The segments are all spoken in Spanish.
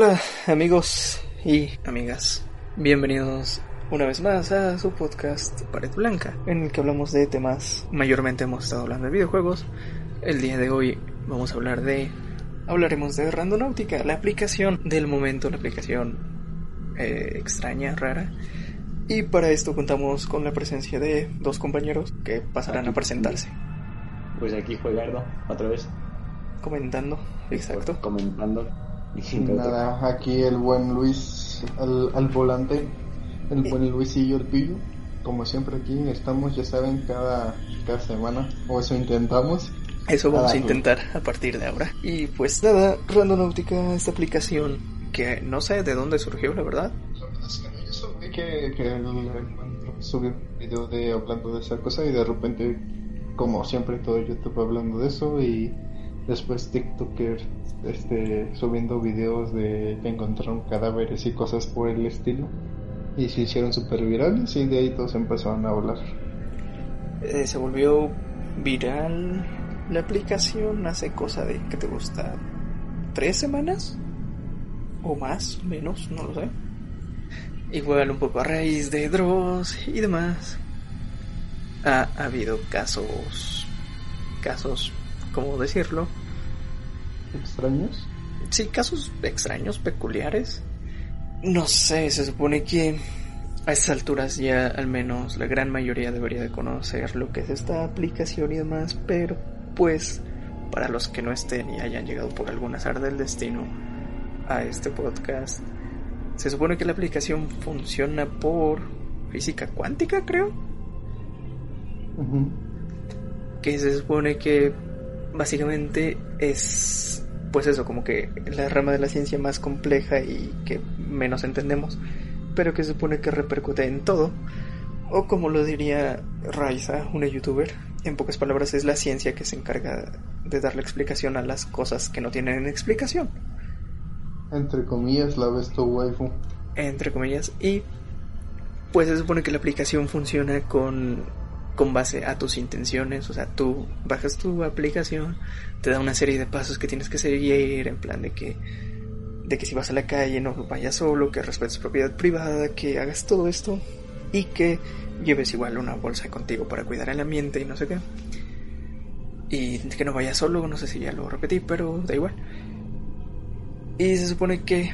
Hola amigos y amigas, bienvenidos una vez más a su podcast Pared Blanca, en el que hablamos de temas, mayormente hemos estado hablando de videojuegos. El día de hoy vamos a hablar de, hablaremos de Randonautica, la aplicación del momento, la aplicación eh, extraña, rara. Y para esto contamos con la presencia de dos compañeros que pasarán a presentarse. Pues aquí fue Gardo, otra vez. Comentando, exacto. Comentando. Nada, aquí el buen Luis al, al volante, el buen Luisillo el pillo. Como siempre aquí estamos, ya saben, cada, cada semana, o eso intentamos. Eso vamos a intentar a partir de ahora. Y pues nada, Randonautica, esta aplicación que no sé de dónde surgió, la verdad. Que, que el, el- subí un video de hablando de esa cosa y de repente, como siempre, todo YouTube hablando de eso y después TikToker este, subiendo videos de que encontraron cadáveres y cosas por el estilo y se hicieron súper virales y de ahí todos empezaron a hablar. Eh, se volvió viral la aplicación hace cosa de que te gusta tres semanas o más, menos, no lo sé. Igual un poco a raíz de Dross y demás. Ha habido casos, casos, ¿cómo decirlo? ¿Extraños? Sí, casos extraños, peculiares. No sé, se supone que a estas alturas ya al menos la gran mayoría debería de conocer lo que es esta aplicación y demás, pero pues para los que no estén y hayan llegado por algún azar del destino a este podcast, se supone que la aplicación funciona por física cuántica, creo. Ujú. que se supone que básicamente es pues eso como que la rama de la ciencia más compleja y que menos entendemos pero que se supone que repercute en todo. O como lo diría Raiza una youtuber en pocas palabras es la ciencia que se encarga de darle explicación a las cosas que no tienen explicación. Entre comillas, la ves tu waifu. entre comillas. Y pues se supone que la aplicación funciona con con base a tus intenciones, o sea, tú bajas tu aplicación, te da una serie de pasos que tienes que seguir en plan de que de que si vas a la calle no vayas solo, que respetes propiedad privada, que hagas todo esto y que lleves igual una bolsa contigo para cuidar el ambiente y no sé qué. Y que no vayas solo, no sé si ya lo repetí, pero da igual. Y se supone que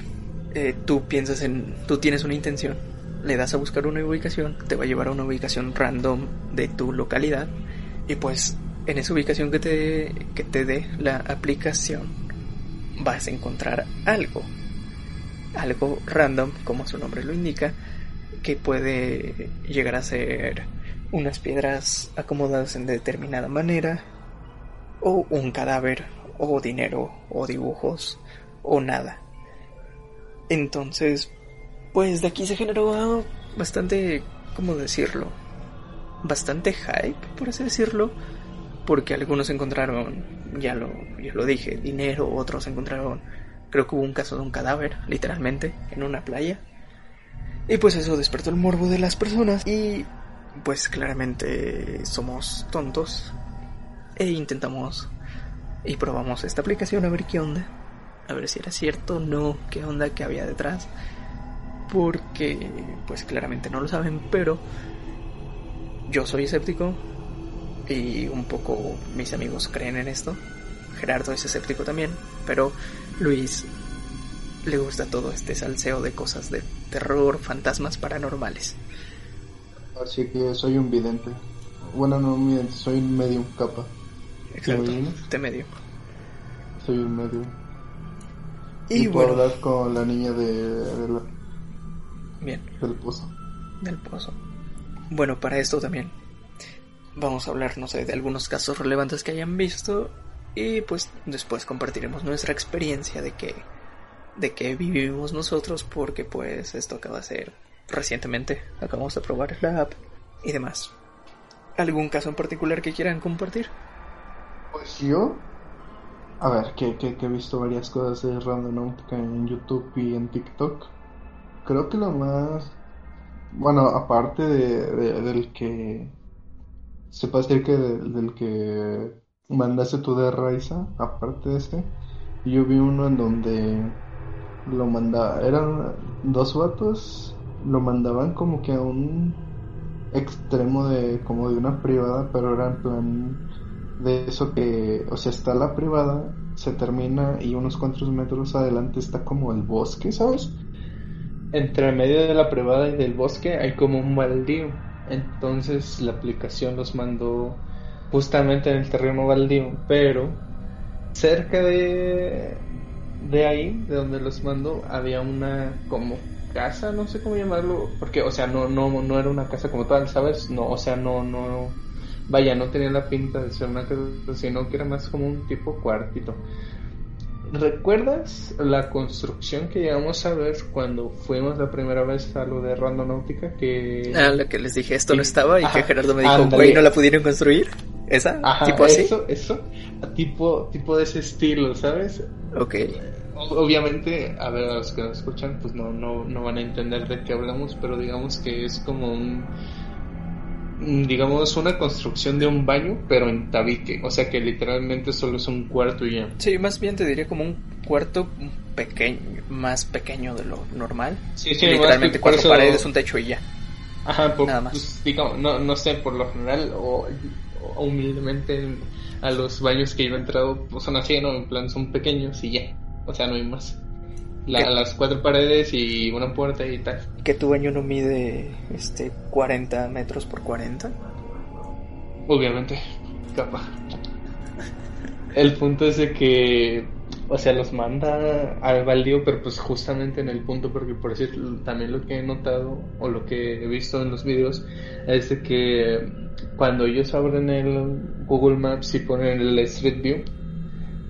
eh, tú piensas en, tú tienes una intención, le das a buscar una ubicación, te va a llevar a una ubicación random de tu localidad y pues en esa ubicación que te, que te dé la aplicación vas a encontrar algo, algo random como su nombre lo indica, que puede llegar a ser unas piedras acomodadas en determinada manera o un cadáver o dinero o dibujos o nada. Entonces, pues de aquí se generó bastante, ¿cómo decirlo? Bastante hype, por así decirlo, porque algunos encontraron, ya lo, ya lo dije, dinero, otros encontraron, creo que hubo un caso de un cadáver, literalmente, en una playa. Y pues eso despertó el morbo de las personas y pues claramente somos tontos e intentamos y probamos esta aplicación a ver qué onda, a ver si era cierto no, qué onda que había detrás porque pues claramente no lo saben, pero yo soy escéptico y un poco mis amigos creen en esto. Gerardo es escéptico también, pero Luis le gusta todo este salseo de cosas de terror, fantasmas paranormales. Así que soy un vidente. Bueno, no un vidente, soy un medium capa. Exacto, de medio. Soy un medium. Y, puedo bueno, hablar con la niña de, de la- del pozo. del pozo. Bueno, para esto también vamos a hablar, no sé, de algunos casos relevantes que hayan visto y pues después compartiremos nuestra experiencia de que de que vivimos nosotros porque pues esto acaba de ser recientemente, acabamos de probar la app y demás. ¿Algún caso en particular que quieran compartir? Pues yo, a ver, que, que, que he visto varias cosas de Randonautica en YouTube y en TikTok. Creo que lo más, bueno, aparte de, de- del que se puede decir que del, del que mandaste tú de Raiza, aparte de ese, yo vi uno en donde lo mandaba, eran dos vatos, lo mandaban como que a un extremo de como de una privada, pero era en plan de eso que, o sea, está la privada, se termina y unos cuantos metros adelante está como el bosque, ¿sabes? Entre medio de la privada y del bosque hay como un baldío. Entonces la aplicación los mandó justamente en el terreno baldío, pero cerca de, de ahí, de donde los mandó, había una como casa, no sé cómo llamarlo, porque, o sea, no, no, no era una casa como tal, ¿sabes? No, o sea, no, no, vaya, no tenía la pinta de ser una casa, sino que era más como un tipo cuartito. ¿Recuerdas la construcción que llegamos a ver cuando fuimos la primera vez a lo de Randonáutica? Que... Ah, lo que les dije, esto no estaba y que Gerardo me dijo, güey, ¿no la pudieron construir? ¿Esa? ¿Tipo así? Eso, eso, tipo, tipo de ese estilo, ¿sabes? Ok. Obviamente, a ver, a los que nos escuchan, pues no, no, no van a entender de qué hablamos, pero digamos que es como un digamos, una construcción de un baño, pero en tabique. O sea que literalmente solo es un cuarto y ya. Sí, más bien te diría como un cuarto pequeño, más pequeño de lo normal. Sí, sí, literalmente cuatro paredes, un techo y ya. Ajá, Nada más. Pues, digamos, no, no sé, por lo general, o, humildemente a los baños que yo he entrado pues son así, ¿no? En plan, son pequeños y ya. O sea, no hay más las cuatro paredes y una puerta y tal. ¿Que tu baño no mide este 40 metros por 40? Obviamente, capa. El punto es de que, o sea, los manda al baldío, pero pues justamente en el punto, porque por decir, también lo que he notado o lo que he visto en los videos es de que cuando ellos abren el Google Maps y ponen el Street View,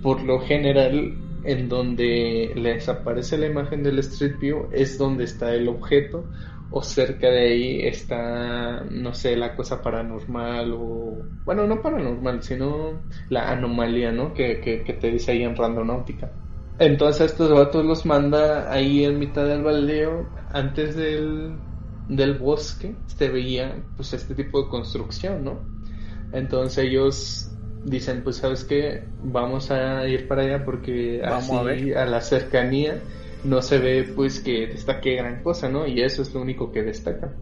por lo general en donde les aparece la imagen del Street View es donde está el objeto o cerca de ahí está, no sé, la cosa paranormal o, bueno, no paranormal, sino la anomalía, ¿no? Que, que, te dice ahí en Randonáutica. Entonces estos vatos los manda ahí en mitad del baldeo, antes del, del bosque, se veía pues este tipo de construcción, ¿no? Entonces ellos dicen, pues sabes que vamos a ir para allá porque así a, la cercanía no se ve pues que destaque gran cosa, ¿no? Y eso es lo único que destaca.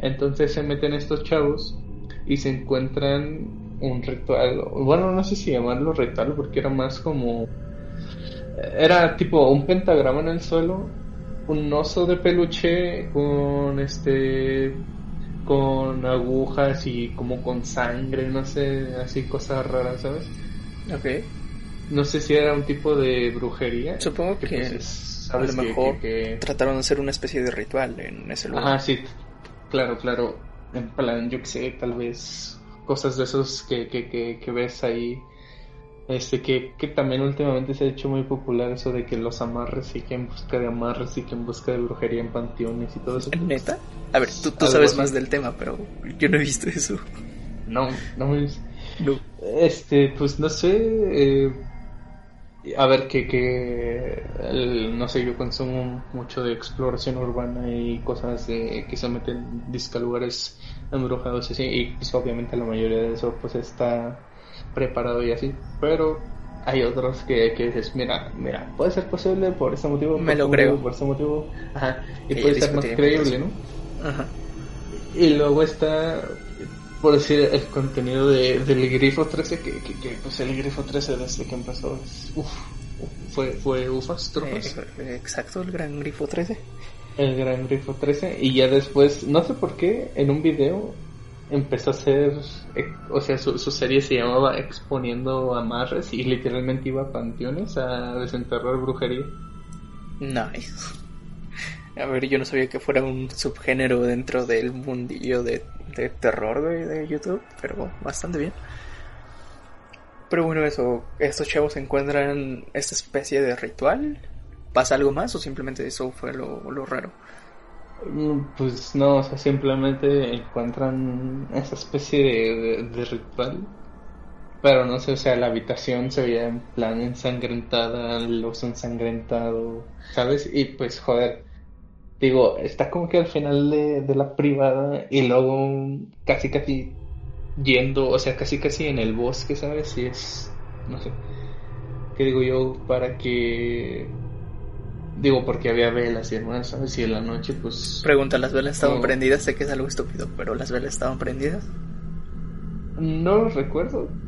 Entonces se meten estos chavos y se encuentran un ritual, bueno, no sé si llamarlo ritual porque era más como era tipo un pentagrama en el suelo, un oso de peluche con este con agujas y como con sangre, no sé, así cosas raras, ¿sabes? Ok. No sé si era un tipo de brujería. Supongo que, pues, a lo mejor trataron de hacer una especie de ritual en ese lugar. Ajá, sí, claro, claro. En plan, yo que sé, tal vez cosas de esos que, que, que, que ves ahí este, que, que también últimamente se ha hecho muy popular eso de que los amarres y que en busca de amarres y que en busca de brujería en panteones y todo eso. ¿Neta? A ver, tú, tú sabes más del tema, pero yo no he visto eso. No, no me no. Este, pues no sé. Eh, a ver, que, que no sé, yo consumo mucho de exploración urbana y cosas de que se meten disca lugares embrujados y así. Y pues obviamente la mayoría de eso pues está preparado y así, pero hay otros que, que dices, mira, mira, puede ser posible por ese motivo, me lo creo, por ese motivo, ajá, y puede ser más creíble, ¿no? Ajá. Y luego está, por decir, el contenido de, del Grifo 13, que, que, pues el Grifo 13 desde que empezó, es, uf, fue, fue ufas, tropas. Eh, exacto, el Gran Grifo 13. El Gran Grifo 13, y ya después, no sé por qué, en un video empezó a hacer, eh, o sea, su, serie se llamaba Exponiendo Amarres y literalmente iba a panteones a desenterrar brujería. Nice. A ver, yo no sabía que fuera un subgénero dentro del mundillo de, terror de, de, YouTube, pero bastante bien. Pero bueno, eso, estos chavos encuentran esta especie de ritual. ¿Pasa algo más o simplemente eso fue lo raro? Mm, pues no, o sea, simplemente encuentran esa especie de, ritual. Pero no sé, o sea, la habitación se veía en plan ensangrentada, los ensangrentado, ¿sabes? Y pues, joder, digo, está como que al final de, de la privada y luego casi casi yendo, o sea, casi casi en el bosque, ¿sabes? Y es, no sé, ¿qué digo yo? Para que Digo, porque había velas y demás, ¿sabes? Y en la noche, pues... Pregunta, ¿las velas estaban No. prendidas? Sé que es algo estúpido, pero ¿las velas estaban prendidas? No lo recuerdo.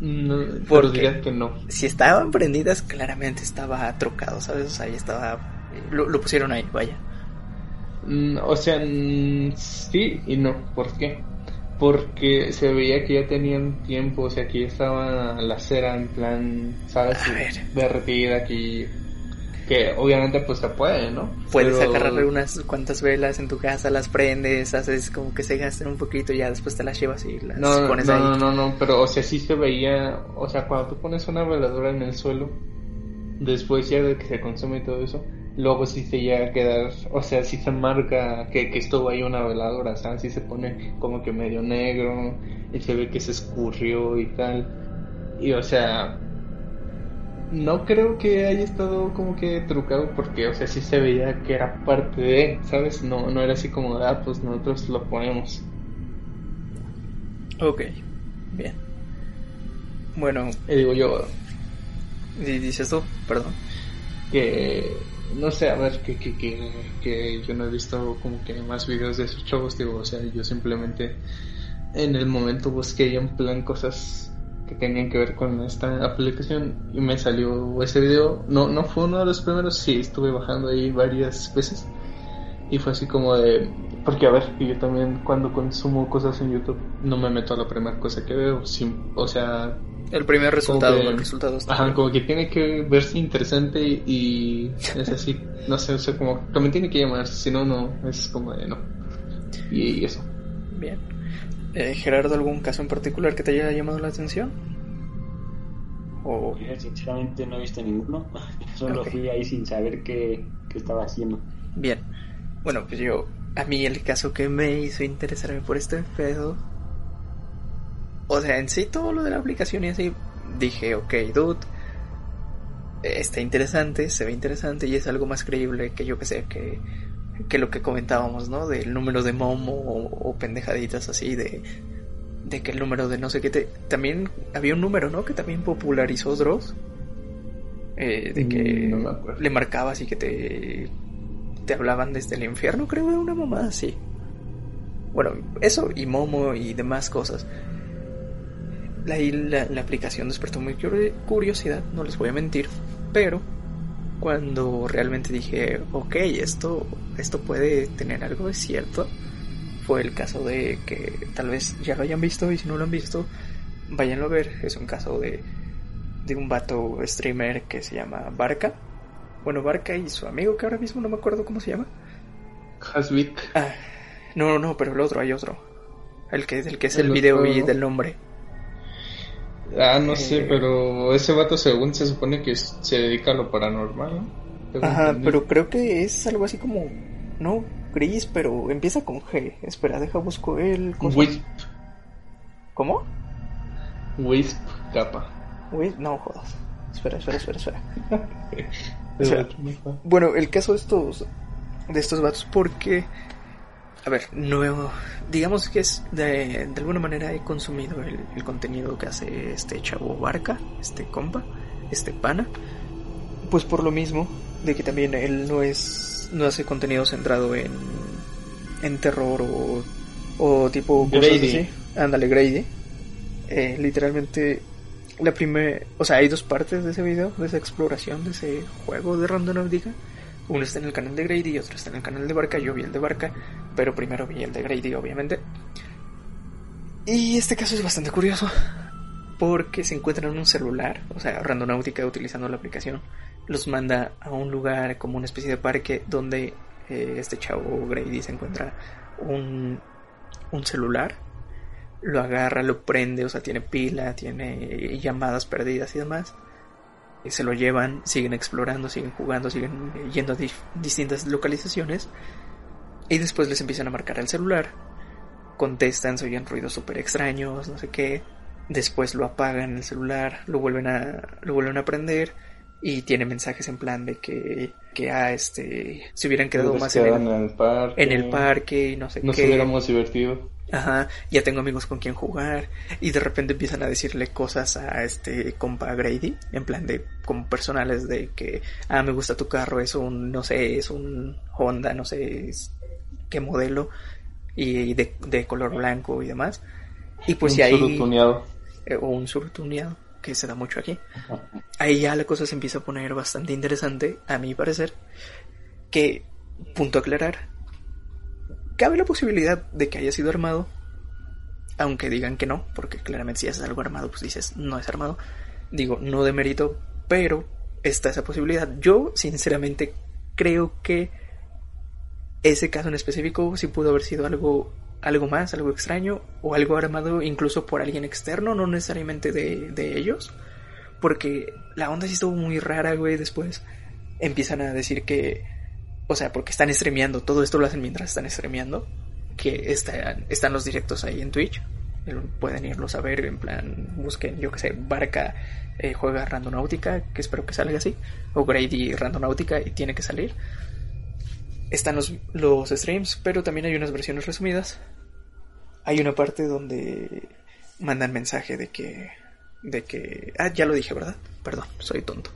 No, ¿Por pero qué? diría que no. Si estaban prendidas, claramente estaba trucado, ¿sabes? O sea, ahí estaba... Lo, lo pusieron ahí, vaya. Mm, O sea, mm, sí y no. ¿Por qué? Porque se veía que ya tenían tiempo, o sea, que ya estaba la cera en plan, ¿sabes? A ver. Derretida, que, que obviamente pues se puede, ¿no? Puedes Pero- agarrar unas cuantas velas en tu casa, las prendes, haces como que se gasten un poquito y ya después te las llevas y las No, pones no, ahí. no, no, no, pero o sea, sí se veía, o sea, cuando tú pones una veladora en el suelo, después ya de que se consume todo eso, luego sí se llega a quedar, o sea, sí se marca que, que estuvo ahí una veladora, sea, sí se pone como que medio negro y se ve que se escurrió y tal. Y o sea, no creo que haya estado como que trucado porque, o sea, sí se veía que era parte de, ¿sabes? No, no era así como, ah, pues nosotros lo ponemos. Ok, bien. Bueno, Y digo yo, dices tú, perdón. que no sé, a ver, que, que, que, que yo no he visto como que más videos de esos chavos, digo, o sea, yo simplemente en el momento busqué en plan cosas que tenían que ver con esta aplicación y me salió ese video, no, no fue uno de los primeros, sí, estuve bajando ahí varias veces y fue así como de, porque a ver, yo también cuando consumo cosas en YouTube no me meto a la primera cosa que veo, sim- o sea, El primer resultado, que- el resultado está Ajá, bien. como que tiene que verse interesante y es así, no sé, o sea, como me tiene que llamar, si no, no, es como de no. Y eso. Bien. Eh, Gerardo, ¿algún caso en particular que te haya llamado la atención? O... Sinceramente no he visto ninguno. Solo fui ahí sin saber qué, qué estaba haciendo. Bien. Bueno, pues yo, a mí el caso que me hizo interesarme por este pedo, o sea, en sí todo lo de la aplicación y así, dije, ok, dude, está interesante, se ve interesante y es algo más creíble que yo que sé, que, que lo que comentábamos, ¿no? Del número de Momo o, o pendejaditas así de, de que el número de no sé qué te... También había un número, ¿no? Que también popularizó Dross. Eh, de que Mm, no me acuerdo. le marcabas y que te, te hablaban desde el infierno, creo, de una mamá así. Bueno, eso y Momo y demás cosas. La, la, la aplicación despertó muy curi- curiosidad, no les voy a mentir, pero cuando realmente dije, ok, esto, esto puede tener algo de cierto, fue el caso de que tal vez ya lo hayan visto y si no lo han visto, váyanlo a ver. Es un caso de, de un vato streamer que se llama Barca. Bueno, Barca y su amigo que ahora mismo no me acuerdo cómo se llama. Hasvik. Ah, no, no, no, pero el otro, hay otro. El que, el que es el, El video y del nombre. Ah, no sé, pero ese vato según se supone que se dedica a lo paranormal, ¿no? Ajá, pero creo que es algo así como. No, gris, pero empieza con G. Espera, deja busco el. cosa. Wisp. ¿Cómo? Wisp capa. Uy, no jodas. Espera, espera, espera, espera. Bueno, el caso de estos. De estos vatos, porque. A ver, no. Digamos que es. De, de alguna manera he consumido el, el contenido que hace este chavo Barca, este compa, este pana. Pues por lo mismo, de que también él no es. No hace contenido centrado en. En terror o. O tipo cosas Grady. así. Ándale, Grady. Eh, literalmente. La primera. O sea, hay dos partes de ese video, de esa exploración, de ese juego de Randonautica. Uno está en el canal de Grady y otro está en el canal de Barca. Yo vi el de Barca, pero primero vi el de Grady, obviamente. Y este caso es bastante curioso. Porque se encuentra en un celular, o sea, Randonautica utilizando la aplicación, los manda a un lugar como una especie de parque donde eh, este chavo Grady se encuentra un, un celular. Lo agarra, lo prende, o sea, tiene pila, tiene llamadas perdidas y demás se lo llevan, siguen explorando, siguen jugando, siguen eh, yendo a distintas localizaciones y después les empiezan a marcar el celular, contestan, se oyen ruidos súper extraños, no sé qué, después lo apagan el celular, lo vuelven a, lo vuelven a prender y tiene mensajes en plan de que, que ah, este, se hubieran quedado más en el, en el parque. en el parque y no sé Nos qué. hubiéramos divertido. Ajá, ya tengo amigos con quien jugar y de repente empiezan a decirle cosas a este compa Grady, en plan de como personales de que, ah, me gusta tu carro, es un, no sé, es un Honda, no sé es- qué modelo y de, de color blanco y demás. Y pues Un y ahí, surutuneado. eh, o un surtuneado, que se da mucho aquí. Ahí ya la cosa se empieza a poner bastante interesante, a mi parecer, que, punto a aclarar, cabe la posibilidad de que haya sido armado, aunque digan que no, porque claramente si haces algo armado, pues dices, no es armado. Digo, no de mérito, pero está esa posibilidad. Yo, sinceramente, creo que ese caso en específico sí pudo haber sido algo algo más, algo extraño, o algo armado incluso por alguien externo, no necesariamente de, de ellos. Porque la onda sí estuvo muy rara, güey. Después empiezan a decir que, o sea, porque están streameando, todo esto lo hacen mientras están streameando, que están, están los directos ahí en Twitch. Pueden irlos a ver, en plan, busquen, yo que sé, Barca eh, juega Randonáutica, que espero que salga así, o Grady Randonáutica y tiene que salir. Están los, los streams, pero también hay unas versiones resumidas. Hay una parte donde mandan mensaje de que. de que. Ah, ya lo dije, ¿verdad? Perdón, soy tonto.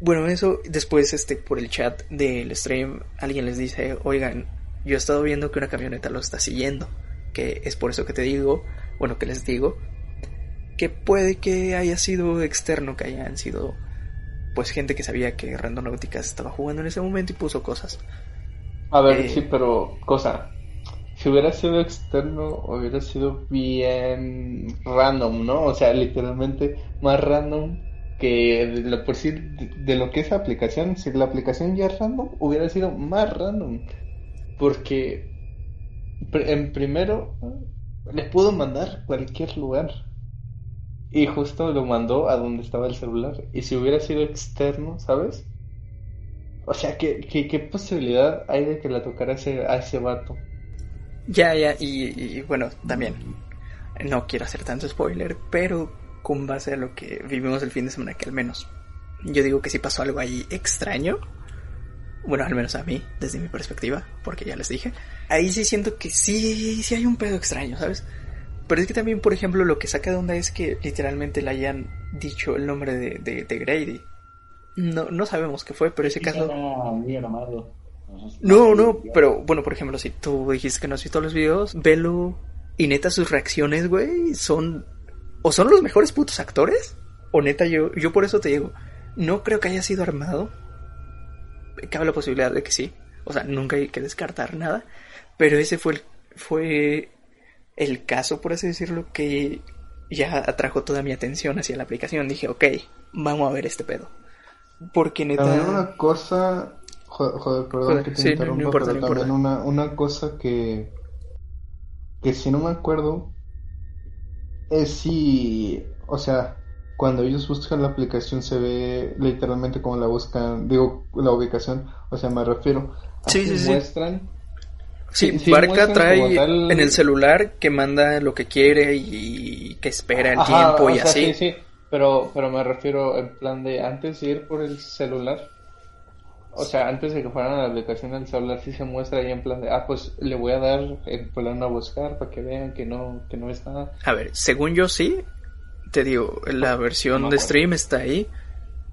Bueno, eso, después, este, por el chat del stream, alguien les dice, oigan, yo he estado viendo que una camioneta lo está siguiendo. Que es por eso que te digo, bueno, que les digo, que puede que haya sido externo, que hayan sido, pues, gente que sabía que Randonautica estaba jugando en ese momento y puso cosas. A ver, Eh, sí, pero cosa. Si hubiera sido externo, hubiera sido bien random, ¿no? O sea, literalmente más random que lo, por sí, de, lo que es la aplicación. Si la aplicación ya es random, hubiera sido más random. Porque en primero le pudo mandar cualquier lugar. Y justo lo mandó a donde estaba el celular. Y si hubiera sido externo, ¿sabes? O sea, ¿qué, qué, posibilidad hay de que la tocara ese, a ese vato? Ya, ya, y, bueno, también, no quiero hacer tanto spoiler, pero con base a lo que vivimos el fin de semana, que al menos yo digo que sí pasó algo ahí extraño, bueno, al menos a mí, desde mi perspectiva, porque ya les dije, ahí sí siento que sí, sí hay un pedo extraño, ¿sabes? Pero es que también, por ejemplo, lo que saca de onda es que literalmente le hayan dicho el nombre de, de, de Grady. No, no sabemos qué fue, pero ese caso... No, no, pero bueno, por ejemplo, si tú dijiste que no has visto los videos, velo y neta sus reacciones, güey, son o son los mejores putos actores o neta yo yo por eso te digo, no creo que haya sido armado. Cabe la posibilidad de que sí, o sea, nunca hay que descartar nada, pero ese fue el, fue el caso, por así decirlo, que ya atrajo toda mi atención hacia la aplicación. Dije, ok, vamos a ver este pedo. Porque neta... También una cosa, joder, joder perdón Joder, que te sí, no- importa, pero no también una, una cosa que, que si no me acuerdo, es si, o sea, cuando ellos buscan la aplicación se ve literalmente como la buscan, digo, la ubicación, o sea, me refiero, Sí, Así sí, sí. muestran. Sí, sí Barca trae tal- en el celular que manda lo que quiere y que espera el Ajá, tiempo y sea, así. sí, sí, pero, pero me refiero en plan de antes de ir por el celular. O sea, antes de que fueran a la aplicación del celular, sí se muestra ahí en plan de, ah, pues le voy a dar el plano a buscar para que vean que no, que no está. A ver, según yo sí, te digo, la versión me de stream está ahí.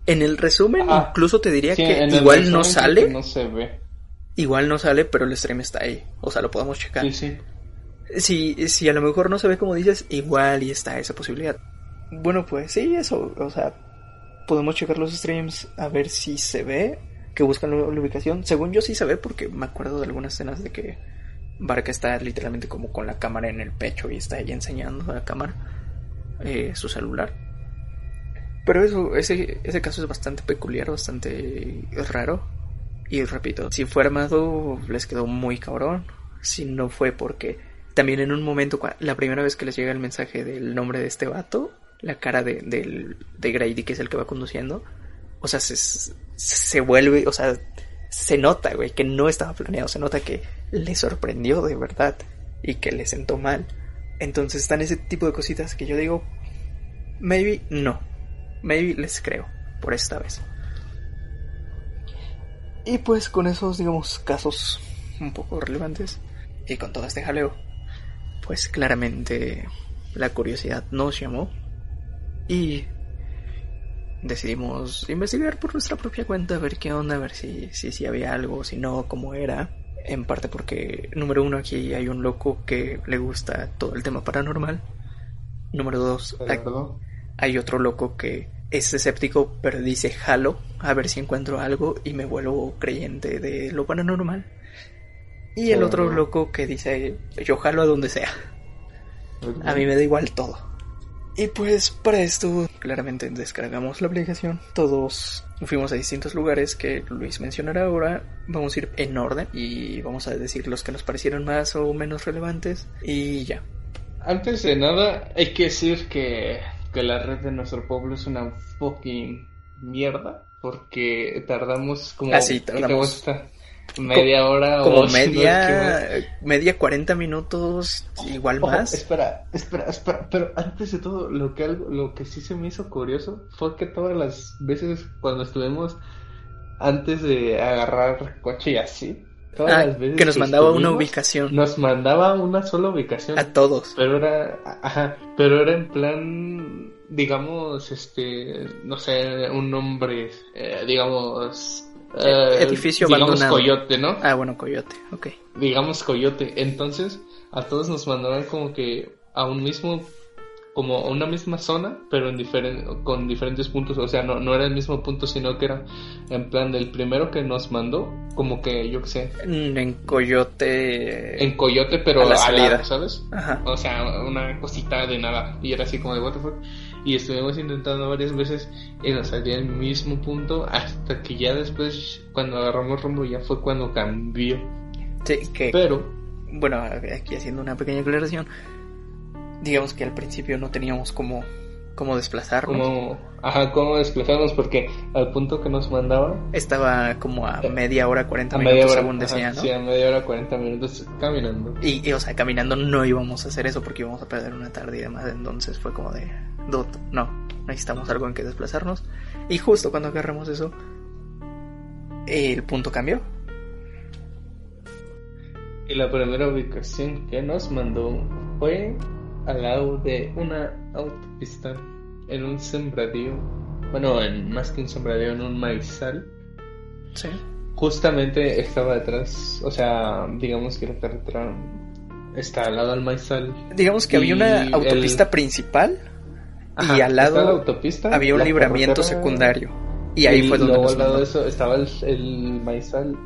En el resumen Ah, incluso te diría Sí, que en igual no sale, que no se ve. igual no sale, pero el stream está ahí. O sea, lo podemos checar. Sí, sí. Si, si a lo mejor no se ve como dices, igual y está esa posibilidad. Bueno, pues sí, eso, o sea, podemos checar los streams a ver si se ve, que buscan la, ubicación. Según yo sí se porque me acuerdo de algunas escenas de que Barca está literalmente como con la cámara en el pecho y está ahí enseñando a la cámara eh, su celular. Pero eso, ese, ese caso es bastante peculiar, bastante raro. Y repito, si fue armado, les quedó muy cabrón. Si no fue porque también en un momento, la primera vez que les llega el mensaje del nombre de este vato, la cara de, del- de Grady, que es el que va conduciendo, o sea, se, se vuelve, o sea, se nota, güey, que no estaba planeado, se nota que le sorprendió de verdad y que le sentó mal. Entonces están ese tipo de cositas que yo digo, maybe no, maybe les creo, por esta vez. Y pues con esos, digamos, casos un poco relevantes y con todo este jaleo, pues claramente la curiosidad nos llamó y decidimos investigar por nuestra propia cuenta, a ver qué onda, a ver si, si, si había algo, si no, cómo era. En parte porque, número uno, aquí hay un loco que le gusta todo el tema paranormal. Número dos, hay, hay otro loco que es escéptico, pero dice jalo a ver si encuentro algo y me vuelvo creyente de lo paranormal. Y el otro loco que dice yo jalo a donde sea. A mí me da igual todo. Y pues para esto claramente descargamos la aplicación. Todos fuimos a distintos lugares que Luis mencionará ahora. Vamos a ir en orden y vamos a decir los que nos parecieron más o menos relevantes. Y ya. Antes de nada, hay que decir que, que la red de nuestro pueblo es una fucking mierda. Porque tardamos como... Así, ah, tardamos media hora como o media media 40 minutos igual más. espera espera espera pero antes de todo lo que algo lo que sí se me hizo curioso fue que todas las veces cuando estuvimos antes de agarrar coche y así todas ah, las veces que nos mandaba una ubicación. nos mandaba una sola ubicación. A todos. Pero era ajá pero era en plan digamos este no sé un nombre eh, digamos eh, edificio digamos Coyote, ¿no? Ah, bueno, Coyote, ok. Digamos Coyote. Entonces, a todos nos mandaban como que a un mismo, como a una misma zona, pero en diferente, con diferentes puntos. O sea, no, no era el mismo punto, sino que era en plan del primero que nos mandó, como que yo qué sé. En Coyote. En Coyote, pero a la salida, ¿sabes? Ajá. O sea, una cosita de nada. Y era así como de what the fuck y estuvimos intentando varias veces y nos salía el mismo punto hasta que ya después cuando agarramos rumbo ya fue cuando cambió. Sí, que pero bueno, aquí haciendo una pequeña aclaración, digamos que al principio no teníamos como cómo desplazarnos. Como, ajá, cómo desplazarnos porque al punto que nos mandaba estaba como a media hora, 40 minutos según decía, ¿no? Sí, a media hora, 40 minutos caminando. Y, y, o sea, caminando no íbamos a hacer eso porque íbamos a perder una tarde y demás, entonces fue como de no, necesitamos algo en que desplazarnos. Y justo cuando agarramos eso, el punto cambió. Y la primera ubicación que nos mandó fue al lado de una autopista en un sembradío. Bueno, en, más que un sembradío, en un maizal. Sí. Justamente estaba detrás, o sea, digamos que la carretera está al lado del maizal. Digamos que había una autopista principal y al lado autopista, había un libramiento secundario. Y ahí fue donde luego al lado de eso estaba el, el maizal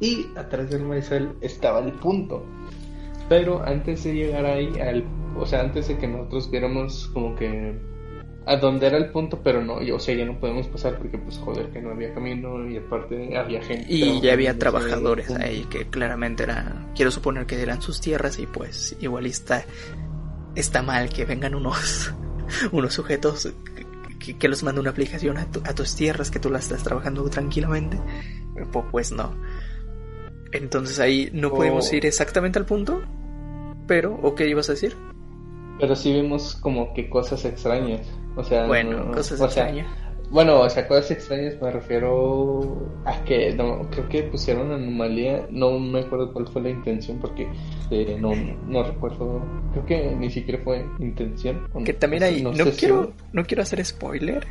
y atrás del maizal estaba el punto. Pero antes de llegar ahí, al, o sea, antes de que nosotros viéramos como que a dónde era el punto, pero no, o sea, ya no podemos pasar porque pues joder que no había camino y aparte había gente. Y ya había trabajadores ahí que claramente era, quiero suponer que eran sus tierras y pues igual está, está mal que vengan unos unos sujetos que, los manda una aplicación a, tus tierras que tú las estás trabajando tranquilamente. Pues no. Entonces ahí no pudimos ir exactamente al punto. Pero, ¿o qué ibas a decir? Pero sí vimos como que cosas extrañas. O sea, bueno, cosas extrañas. Bueno, o sea, cosas extrañas me refiero a que no, creo que pusieron anomalía, no me acuerdo cuál fue la intención porque eh, no, no recuerdo, creo que ni siquiera fue intención. Que también hay, no, quiero, no quiero hacer spoiler,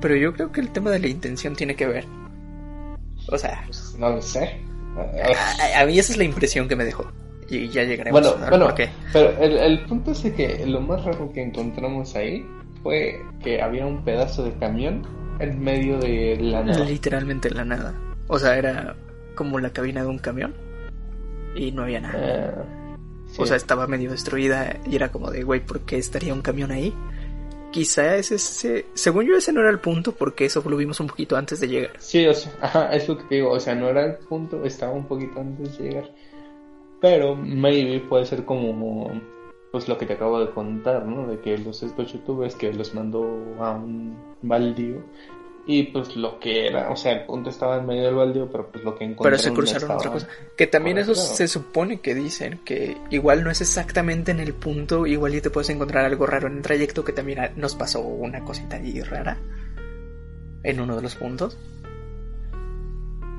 pero yo creo que el tema de la intención tiene que ver. O sea, pues, no lo sé. A, mí esa es la impresión que me dejó. Y ya llegaremos bueno, a bueno, Pero el, el punto es que lo más raro que encontramos ahí fue que había un pedazo de camión en medio de la nada. Literalmente en la nada. O sea, era como la cabina de un camión y no había nada. Eh, o sea, estaba medio destruida y era como de, güey, ¿por qué estaría un camión ahí? Quizá ese, según yo ese no era el punto porque eso lo vimos un poquito antes de llegar. Sí, o sea, ajá, es lo que te digo, o sea, no era el punto, estaba un poquito antes de llegar. Pero maybe puede ser como pues lo que te acabo de contar, ¿no? De que los estos youtubers que los mandó a un baldío y pues lo que era, o sea, el punto estaba en medio del baldío, pero pues lo que encontraron Pero se cruzaron otra cosa. Que también eso se supone que dicen, que igual no es exactamente en el punto, igual y te puedes encontrar algo raro en el trayecto, que también nos pasó una cosita allí rara. en uno de los puntos.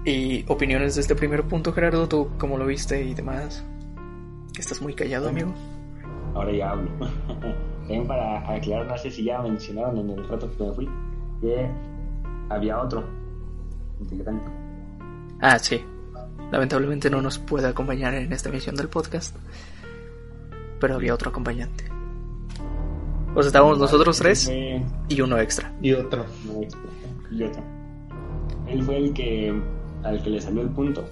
Y opiniones de este primer punto, Gerardo, ¿tú cómo lo viste y demás? Estás muy callado, amigo. Ahora ya hablo. También para aclarar, no sé si ya mencionaron en el rato que me fui, que había otro integrante. Ah, sí. Lamentablemente no nos puede acompañar en esta emisión del podcast. Pero había otro acompañante. O sea, estábamos nosotros tres y uno extra. Y otro. y otro. Él fue el que al que le salió el punto.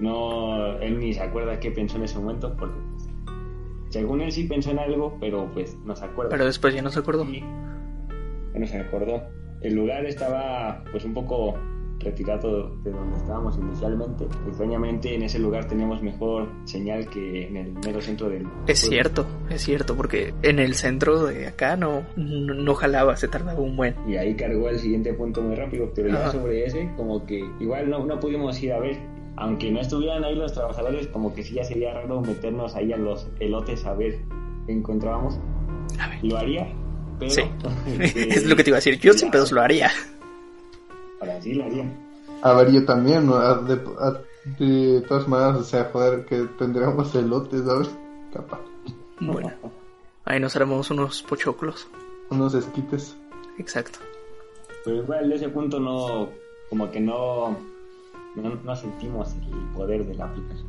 No, él ni se acuerda qué pensó en ese momento, porque pues, según él sí pensó en algo, pero pues no se acuerda. Pero después ya no se acordó. Y ya no se acordó. El lugar estaba pues un poco retirado de donde estábamos inicialmente. Extrañamente en ese lugar teníamos mejor señal que en el mero centro del... Es cierto, es cierto, porque en el centro de acá no, no, no jalaba, se tardaba un buen. Y ahí cargó el siguiente punto muy rápido, pero ya Ajá. sobre ese como que igual no, no pudimos ir a ver. Aunque no estuvieran ahí los trabajadores, como que sí ya sería raro meternos ahí a los elotes a ver qué encontrábamos. A ver. Lo haría, pero... Sí. este, es lo que te iba a decir. Yo sin pedos lo haría. Lo haría. A ver, yo también, ¿no? A- de, a- de todas maneras, o sea, joder, que tendríamos elotes, ¿sabes? Capaz. Bueno, ahí nos haremos unos pochoclos. Unos esquites. Exacto. Pero igual de ese punto no, como que no, no, no sentimos el poder de la aplicación.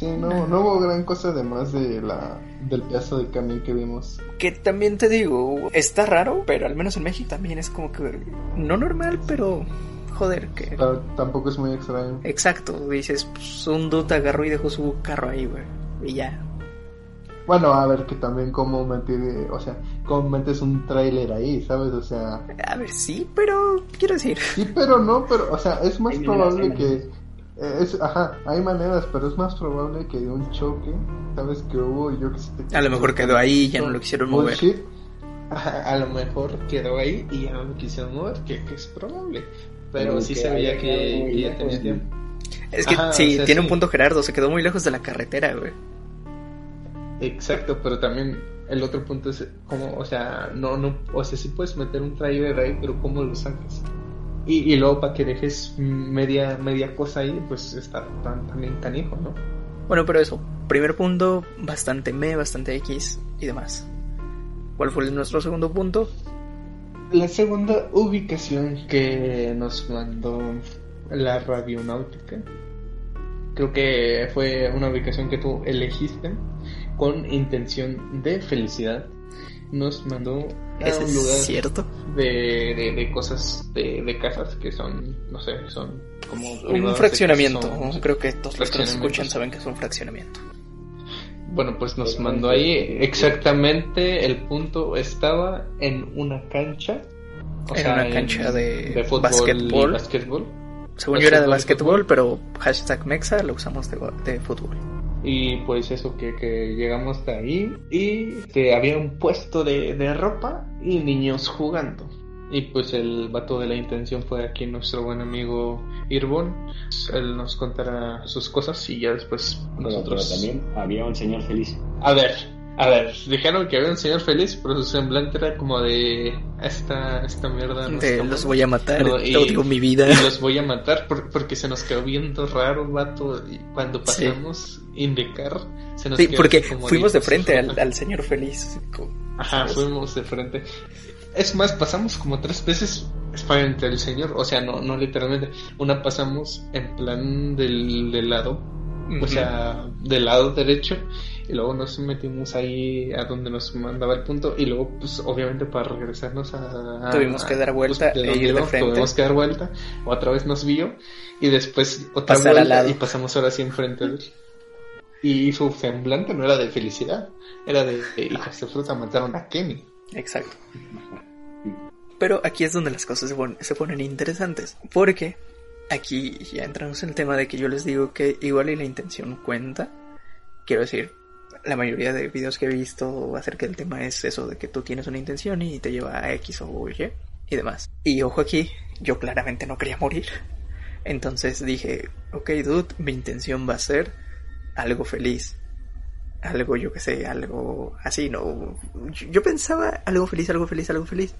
Sí, no, no hubo gran cosa además de la, del pedazo de camino que vimos. Que también te digo, está raro, pero al menos en México también es como que no normal, pero joder, que Ta- tampoco es muy extraño. exacto, dices, pues un dude agarró y dejó su carro ahí, güey, y ya. Bueno, a ver, que también cómo meter, o sea, cómo metes un tráiler ahí, ¿sabes? O sea, A ver, sí, pero quiero decir, sí, pero no, pero, o sea, es más probable que, es, ajá, hay maneras, pero es más probable que de un choque, ¿sabes? Que hubo, yo que sé. a lo mejor quedó ahí y ya no lo quisieron mover. Bullshit. A lo mejor quedó ahí y ya no lo quisieron mover, que, que es probable. Pero Pero sí que se veía que, ya tenía tiempo. Es que Ajá, sí, o sea, tiene un punto Gerardo, se quedó muy lejos de la carretera, güey. Exacto, pero también el otro punto es como, o sea, no, no, o sea, sí puedes meter un trailer ahí, pero ¿cómo lo sacas? Y, y luego para que dejes media, media cosa ahí, pues está tan, también canijo, ¿no? Bueno, pero eso, primer punto, bastante me, bastante X y demás. ¿Cuál fue nuestro segundo punto? La segunda ubicación que nos mandó la radionáutica, creo que fue una ubicación que tú elegiste con intención de felicidad. Nos mandó a un es lugar cierto. de, de, de cosas, de, de casas que son, no sé, son como... Un fraccionamiento. son- Creo que todos los que nos escuchan saben que es un fraccionamiento. Bueno, pues nos mandó ahí exactamente el punto estaba en una cancha. o En sea, una cancha de de fútbol básquetbol. y básquetbol. Según yo era de básquetbol, pero hashtag Mexa lo usamos de, de fútbol. Y pues eso, que, que llegamos hasta ahí y que había un puesto de, de ropa y niños jugando. Y pues el vato de la intención fue aquí nuestro buen amigo Irbon. Él nos contará sus cosas y ya después Pero, nosotros... pero también había un señor feliz. A ver, a ver, dijeron que había un señor feliz, pero su semblante era como de esta, esta mierda. no De está los buena". voy a matar, No, te odio mi vida. y los voy a matar por- porque se nos quedó viendo raro, vato. Y cuando Sí. pasamos Indicar, se nos Sí, quedó porque como fuimos de "Dios, frente al, fruta". al señor feliz. Ajá, ¿sabes? fuimos de frente. Es más, pasamos como tres veces frente al señor, o sea, no, no literalmente. Una pasamos en plan del, del lado, o sea, del lado derecho, y luego nos metimos ahí a donde nos mandaba el punto, y luego, pues, obviamente, para regresarnos a. a- Tuvimos que dar vuelta de e ir de frente. Tuvimos que dar vuelta, otra vez nos vio, y después otra Pasar al vuelta, lado. y pasamos ahora sí enfrente de él. Y su semblante no era de felicidad, era de, de hijos de fruta mataron a Kenny. Exacto. Pero aquí es donde las cosas se pon- se ponen interesantes. Porque aquí ya entramos en el tema de que yo les digo que igual y la intención cuenta. Quiero decir, la mayoría de videos que he visto acerca del tema es eso de que tú tienes una intención y te lleva a X o Y y demás. Y ojo aquí, yo claramente no quería morir. Entonces dije, ok dude, mi intención va a ser algo feliz. Algo, yo que sé, algo así, ¿no? Yo, pensaba algo feliz, algo feliz, algo feliz.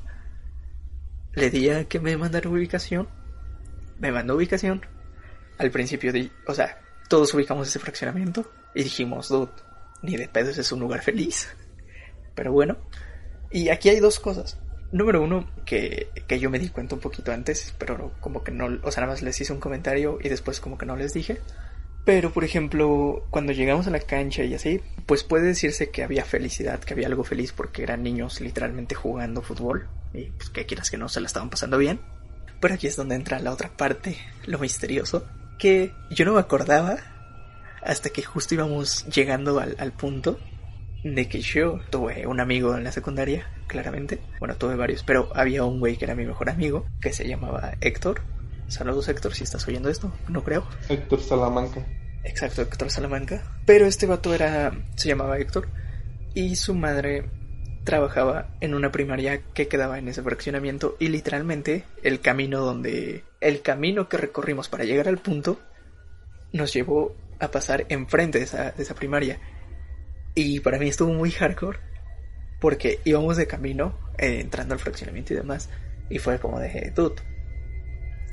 le di a que me mandara ubicación, me mandó ubicación. Al principio, di, o sea, todos ubicamos ese fraccionamiento y dijimos, dude, ni de pedos es un lugar feliz. Pero bueno, y aquí hay dos cosas. Número uno, que, que yo me di cuenta un poquito antes, pero como que no, o sea, nada más les hice un comentario y después como que no les dije. Pero, por ejemplo, cuando llegamos a la cancha y así, pues puede decirse que había felicidad, que había algo feliz porque eran niños literalmente jugando fútbol y pues que quieras que no se la estaban pasando bien. Pero aquí es donde entra la otra parte, lo misterioso, que yo no me acordaba hasta que justo íbamos llegando al, al punto de que yo tuve un amigo en la secundaria, claramente. Bueno, tuve varios, pero había un güey que era mi mejor amigo, que se llamaba Héctor. Saludos Héctor, si estás oyendo esto, no creo. Héctor Salamanca. Exacto, Héctor Salamanca. Pero este vato era, se llamaba Héctor, y su madre trabajaba en una primaria que quedaba en ese fraccionamiento y literalmente el camino donde el camino que recorrimos para llegar al punto nos llevó a pasar enfrente de esa, de esa primaria y para mí estuvo muy hardcore porque íbamos de camino, eh, entrando al fraccionamiento y demás, y fue como de, dude,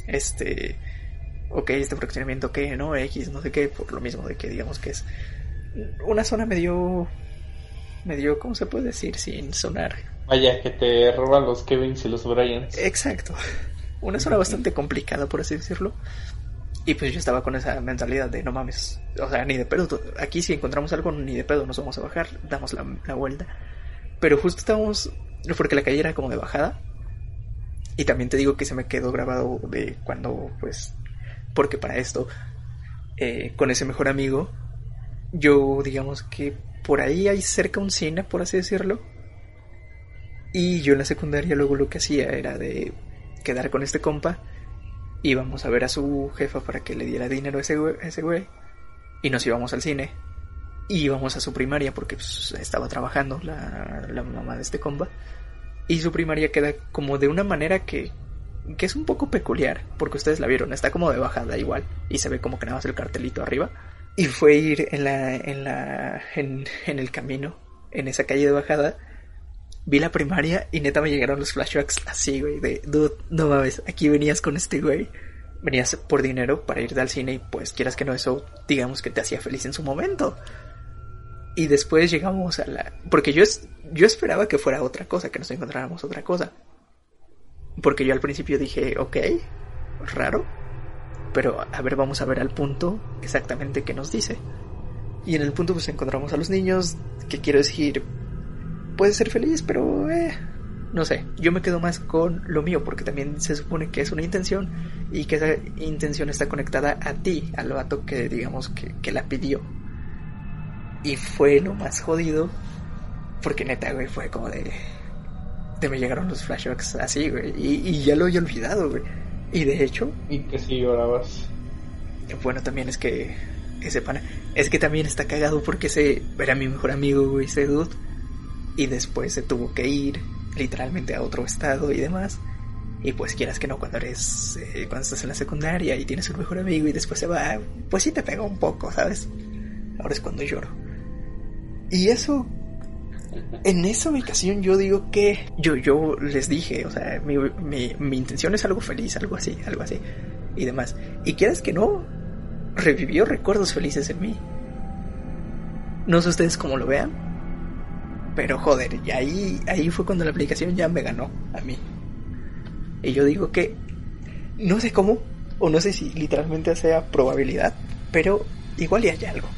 este, ok, este fraccionamiento que, no, X, no sé qué, por lo mismo de que digamos que es una zona medio, medio, ¿cómo se puede decir? Sin sonar. Vaya, que te roban los Kevins y los Bryans. Exacto. Una zona bastante complicada, por así decirlo. Y pues yo estaba con esa mentalidad de no mames, o sea, ni de pedo, aquí si encontramos algo, ni de pedo nos vamos a bajar, damos la, vuelta. Pero justo estábamos, porque la calle era como de bajada. Y también te digo que se me quedó grabado de cuando, pues, porque para esto, eh, con ese mejor amigo, yo digamos que por ahí hay cerca un cine, por así decirlo. Y yo en la secundaria luego lo que hacía era de quedar con este compa íbamos a ver a su jefa para que le diera dinero a ese güey, ese güey. Y nos íbamos al cine. Y íbamos a su primaria porque pues, estaba trabajando la, la, mamá de este compa y su primaria queda como de una manera que que es un poco peculiar porque ustedes la vieron está como de bajada igual y se ve como que nada más el cartelito arriba. Y fue ir en la en la en, en el camino en esa calle de bajada vi la primaria y neta me llegaron los flashbacks así, güey, de, dude, no mames, aquí venías con este güey, venías por dinero para ir al cine y pues quieras que no eso, digamos que te hacía feliz en su momento. Y después llegamos a la... Porque yo, es... yo esperaba que fuera otra cosa, que nos encontráramos otra cosa. Porque yo al principio dije, ok, raro. Pero a ver, vamos a ver al punto exactamente que nos dice. Y en el punto pues encontramos a los niños, que quiero decir, puede ser feliz, pero eh, no sé, yo me quedo más con lo mío porque también se supone que es una intención y que esa intención está conectada a ti, al vato que digamos que, que la pidió. Y fue lo más jodido porque neta, güey, fue como de... De me llegaron los flashbacks así, güey, y, y ya lo había olvidado, güey. Y de hecho... Y que si llorabas. Bueno, también es que... Ese pana... Es que también está cagado porque ese era mi mejor amigo, güey, ese dude y después se tuvo que ir literalmente a otro estado y demás. Y pues quieras que no, cuando eres, eh, cuando estás en la secundaria y tienes un mejor amigo y después se va, pues sí te pega un poco, ¿sabes? Ahora es cuando lloro. Y eso, en esa ubicación yo digo que, yo, yo les dije, o sea, mi, mi, mi intención es algo feliz, algo así, algo así, y demás. Y quieras que no, revivió recuerdos felices en mí. No sé ustedes cómo lo vean, pero joder, y ahí, ahí fue cuando la aplicación ya me ganó a mí. Y yo digo que no sé cómo, o no sé si literalmente sea probabilidad, pero igual y hay algo.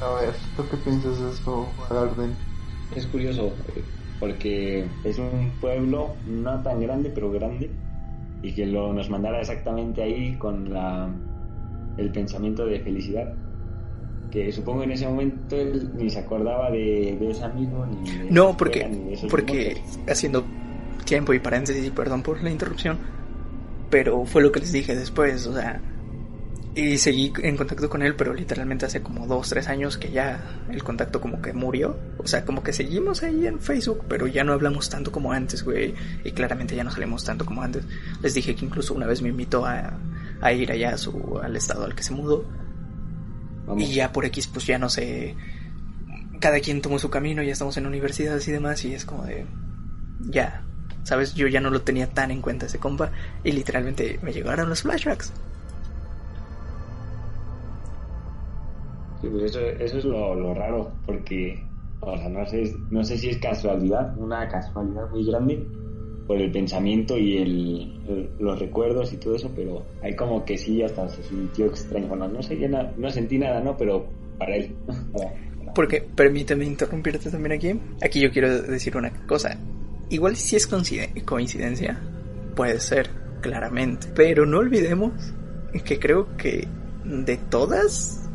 A ver, ¿tú qué piensas de esto, Arden? Es curioso, porque es un pueblo no tan grande, pero grande, y que lo nos mandara exactamente ahí con la, el pensamiento de felicidad que supongo en ese momento él ni se acordaba de, de ese amigo ni de No, porque, ni de esos porque haciendo tiempo y paréntesis, y perdón por la interrupción, pero fue lo que les dije después, o sea, y seguí en contacto con él, pero literalmente hace como dos, tres años que ya el contacto como que murió, o sea, como que seguimos ahí en Facebook, pero ya no hablamos tanto como antes, güey, y claramente ya no salimos tanto como antes. Les dije que incluso una vez me invitó a, a ir allá a su, al estado al que se mudó, Vamos. y ya por X, pues ya no sé. Cada quien tomó su camino, ya estamos en universidades y demás, y es como de. Ya. ¿Sabes? Yo ya no lo tenía tan en cuenta ese compa y literalmente me llegaron los flashbacks. Sí, pues eso, eso es lo, lo raro, porque, o sea, no sé, no sé si es casualidad, una casualidad muy grande, por el pensamiento y el, los recuerdos y todo eso, pero hay como que sí, hasta se sintió extraño. Bueno, no sé, yo na- no sentí nada, ¿no? Pero para él. Porque, permíteme interrumpirte también aquí. Aquí yo quiero decir una cosa. Igual si es coincide- coincidencia, puede ser, claramente. Pero no olvidemos que creo que de todas,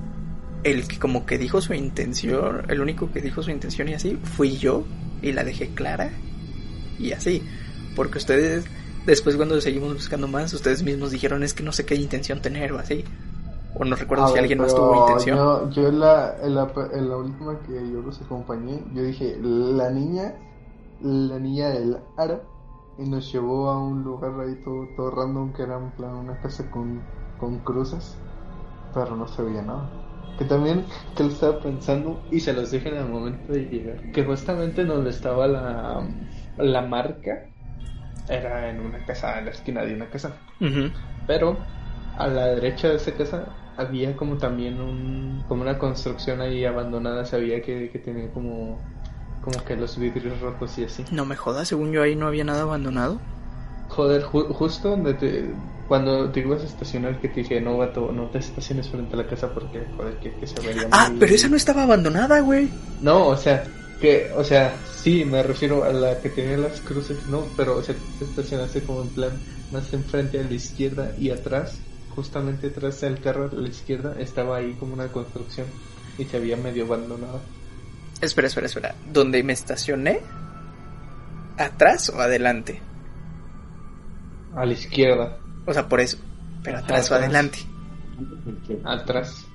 el que como que dijo su intención, el único que dijo su intención y así, fui yo y la dejé clara y así. Porque ustedes, después cuando seguimos buscando más, ustedes mismos dijeron es que no sé qué intención tener o así. O no recuerdo A si alguien más tuvo intención. Yo, yo en, la, en, la, en la última que yo los acompañé, yo dije, la niña, la niña del Ara, y nos llevó a un lugar ahí todo, todo random que era en plan una casa con, con cruces, pero no se veía nada. Que también, que lo estaba pensando, Y se los dije en el momento de llegar. Que justamente donde estaba la, la marca era en una casa, en la esquina de una casa. Pero a la derecha de esa casa había como también un, como una construcción ahí abandonada. Sabía que, que tenía como, como que los vidrios rotos y así. No me jodas, según yo ahí no había nada abandonado. Joder, ju- justo donde te, cuando te ibas a estacionar que te dije, no, vato, no te estaciones frente a la casa porque, joder, que, que se vería Ah, muy- pero esa no estaba abandonada, güey. No, o sea, que, o sea, sí, me refiero a la que tenía las cruces, no, pero, o sea, te estacionaste como en plan más enfrente a la izquierda y atrás, justamente atrás del carro a la izquierda, estaba ahí como una construcción y se había medio abandonado. Espera, espera, espera. ¿Dónde me estacioné? ¿Atrás o adelante? A la izquierda, O sea, por eso. Pero Ajá, atrás o atrás. adelante. atrás.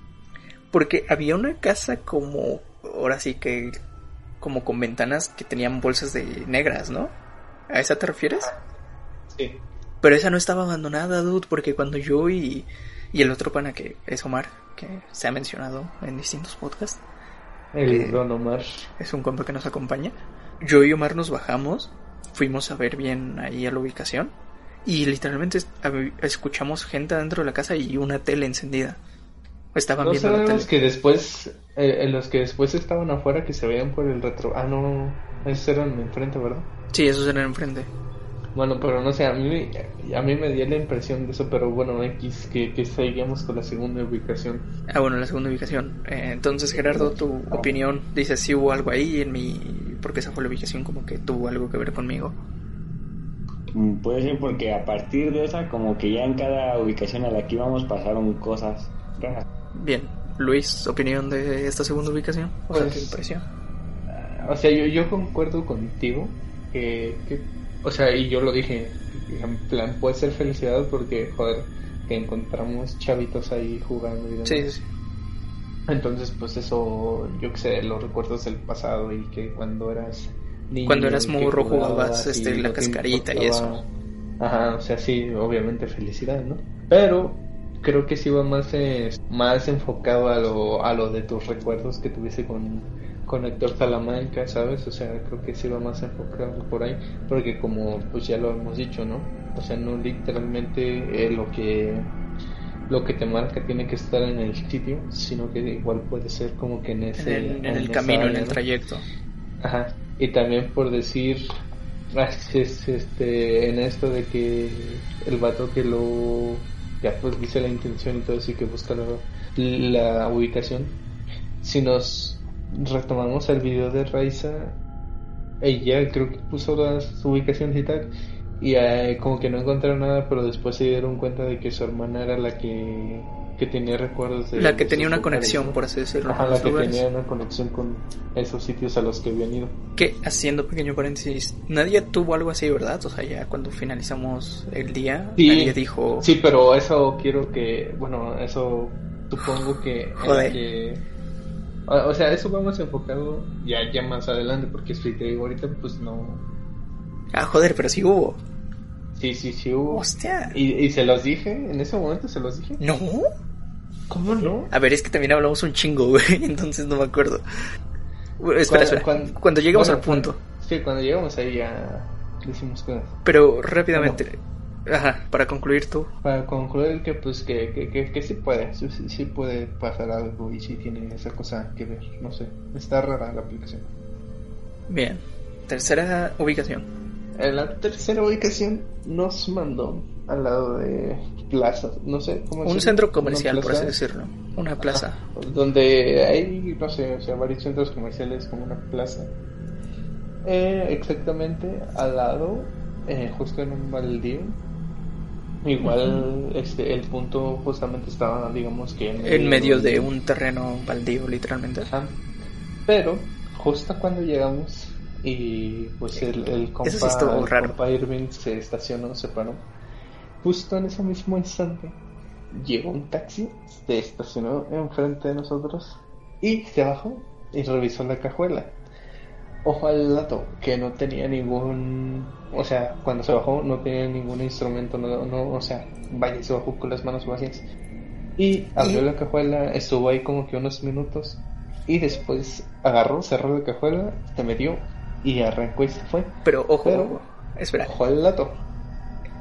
Porque había una casa como, ahora sí que, como con ventanas que tenían bolsas de negras, ¿no? ¿A esa te refieres? Sí. Pero esa no estaba abandonada, dude, porque cuando yo y, y el otro pana que es Omar, que se ha mencionado en distintos podcasts, El Eh, Don Omar. es un compa que nos acompaña. Yo y Omar nos bajamos, fuimos a ver bien ahí a la ubicación y literalmente escuchamos gente dentro de la casa y una tele encendida. Estaban No viendo la tele. los que después, eh, los que después estaban afuera que se veían por el retro. Ah, no, esos eran enfrente, ¿verdad? Sí, esos eran enfrente. Bueno, pero no sé, a mí, a mí me dio la impresión de eso, pero bueno, X, que, que seguíamos con la segunda ubicación. Ah, bueno, la segunda ubicación. Eh, entonces, Gerardo, tu opinión, dices si hubo algo ahí en mi... Porque esa fue la ubicación como que tuvo algo que ver conmigo. Mm, Puede ser porque a partir de esa, como que ya en cada ubicación a la que íbamos pasaron cosas raras. Bien, Luis, opinión de esta segunda ubicación. O sea, Pues- ¿qué impresión? Ah, O sea, yo, yo concuerdo contigo que, que, o sea, y yo lo dije, en plan, puede ser felicidad porque, joder, que encontramos chavitos ahí jugando y demás. Sí, sí. Entonces, pues eso, yo que sé, los recuerdos del pasado y que cuando eras niño. Cuando eras morro jugabas, este, la cascarita y importaba- Ajá, o sea, sí, obviamente felicidad, ¿no? Pero creo que sí va más, eh, más enfocado a lo, a lo de tus recuerdos que tuviste con, con Héctor Salamanca, ¿sabes? O sea, creo que sí va más enfocado por ahí, porque como pues ya lo hemos dicho, ¿no? O sea, no literalmente eh, lo que lo que te marca tiene que estar en el sitio, sino que igual puede ser como que en En ese el, en en el camino, en el ¿no? trayecto. Ajá. Y también por decir, es- este, en esto de que el vato que lo, ya pues dice la intención y todo eso y que busca la, ubicación, si nos retomamos el video de Raiza, ella creo que puso las ubicaciones y tal, y eh, como que no encontraron nada, pero después se dieron cuenta de que su hermana era la que, que tenía recuerdos de La que tenía una conexión, ¿no? por así decirlo. Ajá, la que lugares. tenía una conexión con esos sitios a los que habían ido. Que haciendo pequeño paréntesis, nadie tuvo algo así, ¿verdad? O sea, ya cuando finalizamos el día, Sí. nadie dijo. Sí, pero eso quiero que, bueno, eso supongo que... Joder. que- o sea, eso vamos enfocado ya, ya más adelante, porque si te digo ahorita, pues no... Ah, joder, pero sí hubo. Sí, sí, sí hubo. Hostia. Y, y se los dije, en ese momento se los dije. ¿No? ¿Cómo no? A ver, es que también hablamos un chingo, güey, entonces no me acuerdo. Bueno, Espera, Cuando- espera. cuando- Cuando, llegamos bueno, al punto. Sí, cuando llegamos ahí a, decimos que... Pero rápidamente, ajá, para concluir tú. Para concluir que pues que, que, que, que sí puede, sí, sí puede pasar algo y sí tiene esa cosa que ver, no sé, está rara la aplicación. Bien, tercera ubicación. En la tercera ubicación nos mandó al lado de plaza, no sé cómo Un centro comercial, por así decirlo. Una plaza. ajá, donde hay, no sé, o sea, varios centros comerciales como una plaza. Eh, exactamente al lado, eh, justo en un baldío. Igual, este, el punto justamente estaba, digamos que En medio de un terreno baldío, literalmente. Ajá. Pero, justo cuando llegamos y pues el, el compa, sí el raro. compa Irving se estacionó, se paró. Justo en ese mismo instante llegó un taxi, se estacionó enfrente de nosotros y se bajó y revisó la cajuela. Ojo al dato, que no tenía ningún, o sea, cuando se bajó no tenía ningún instrumento, no, no, o sea, vaya, se bajó con las manos vacías. Y abrió Y- la cajuela, estuvo ahí como que unos minutos y después agarró, cerró la cajuela, se metió y arrancó y se fue. Pero ojo, Pero- espera, Ojo al dato.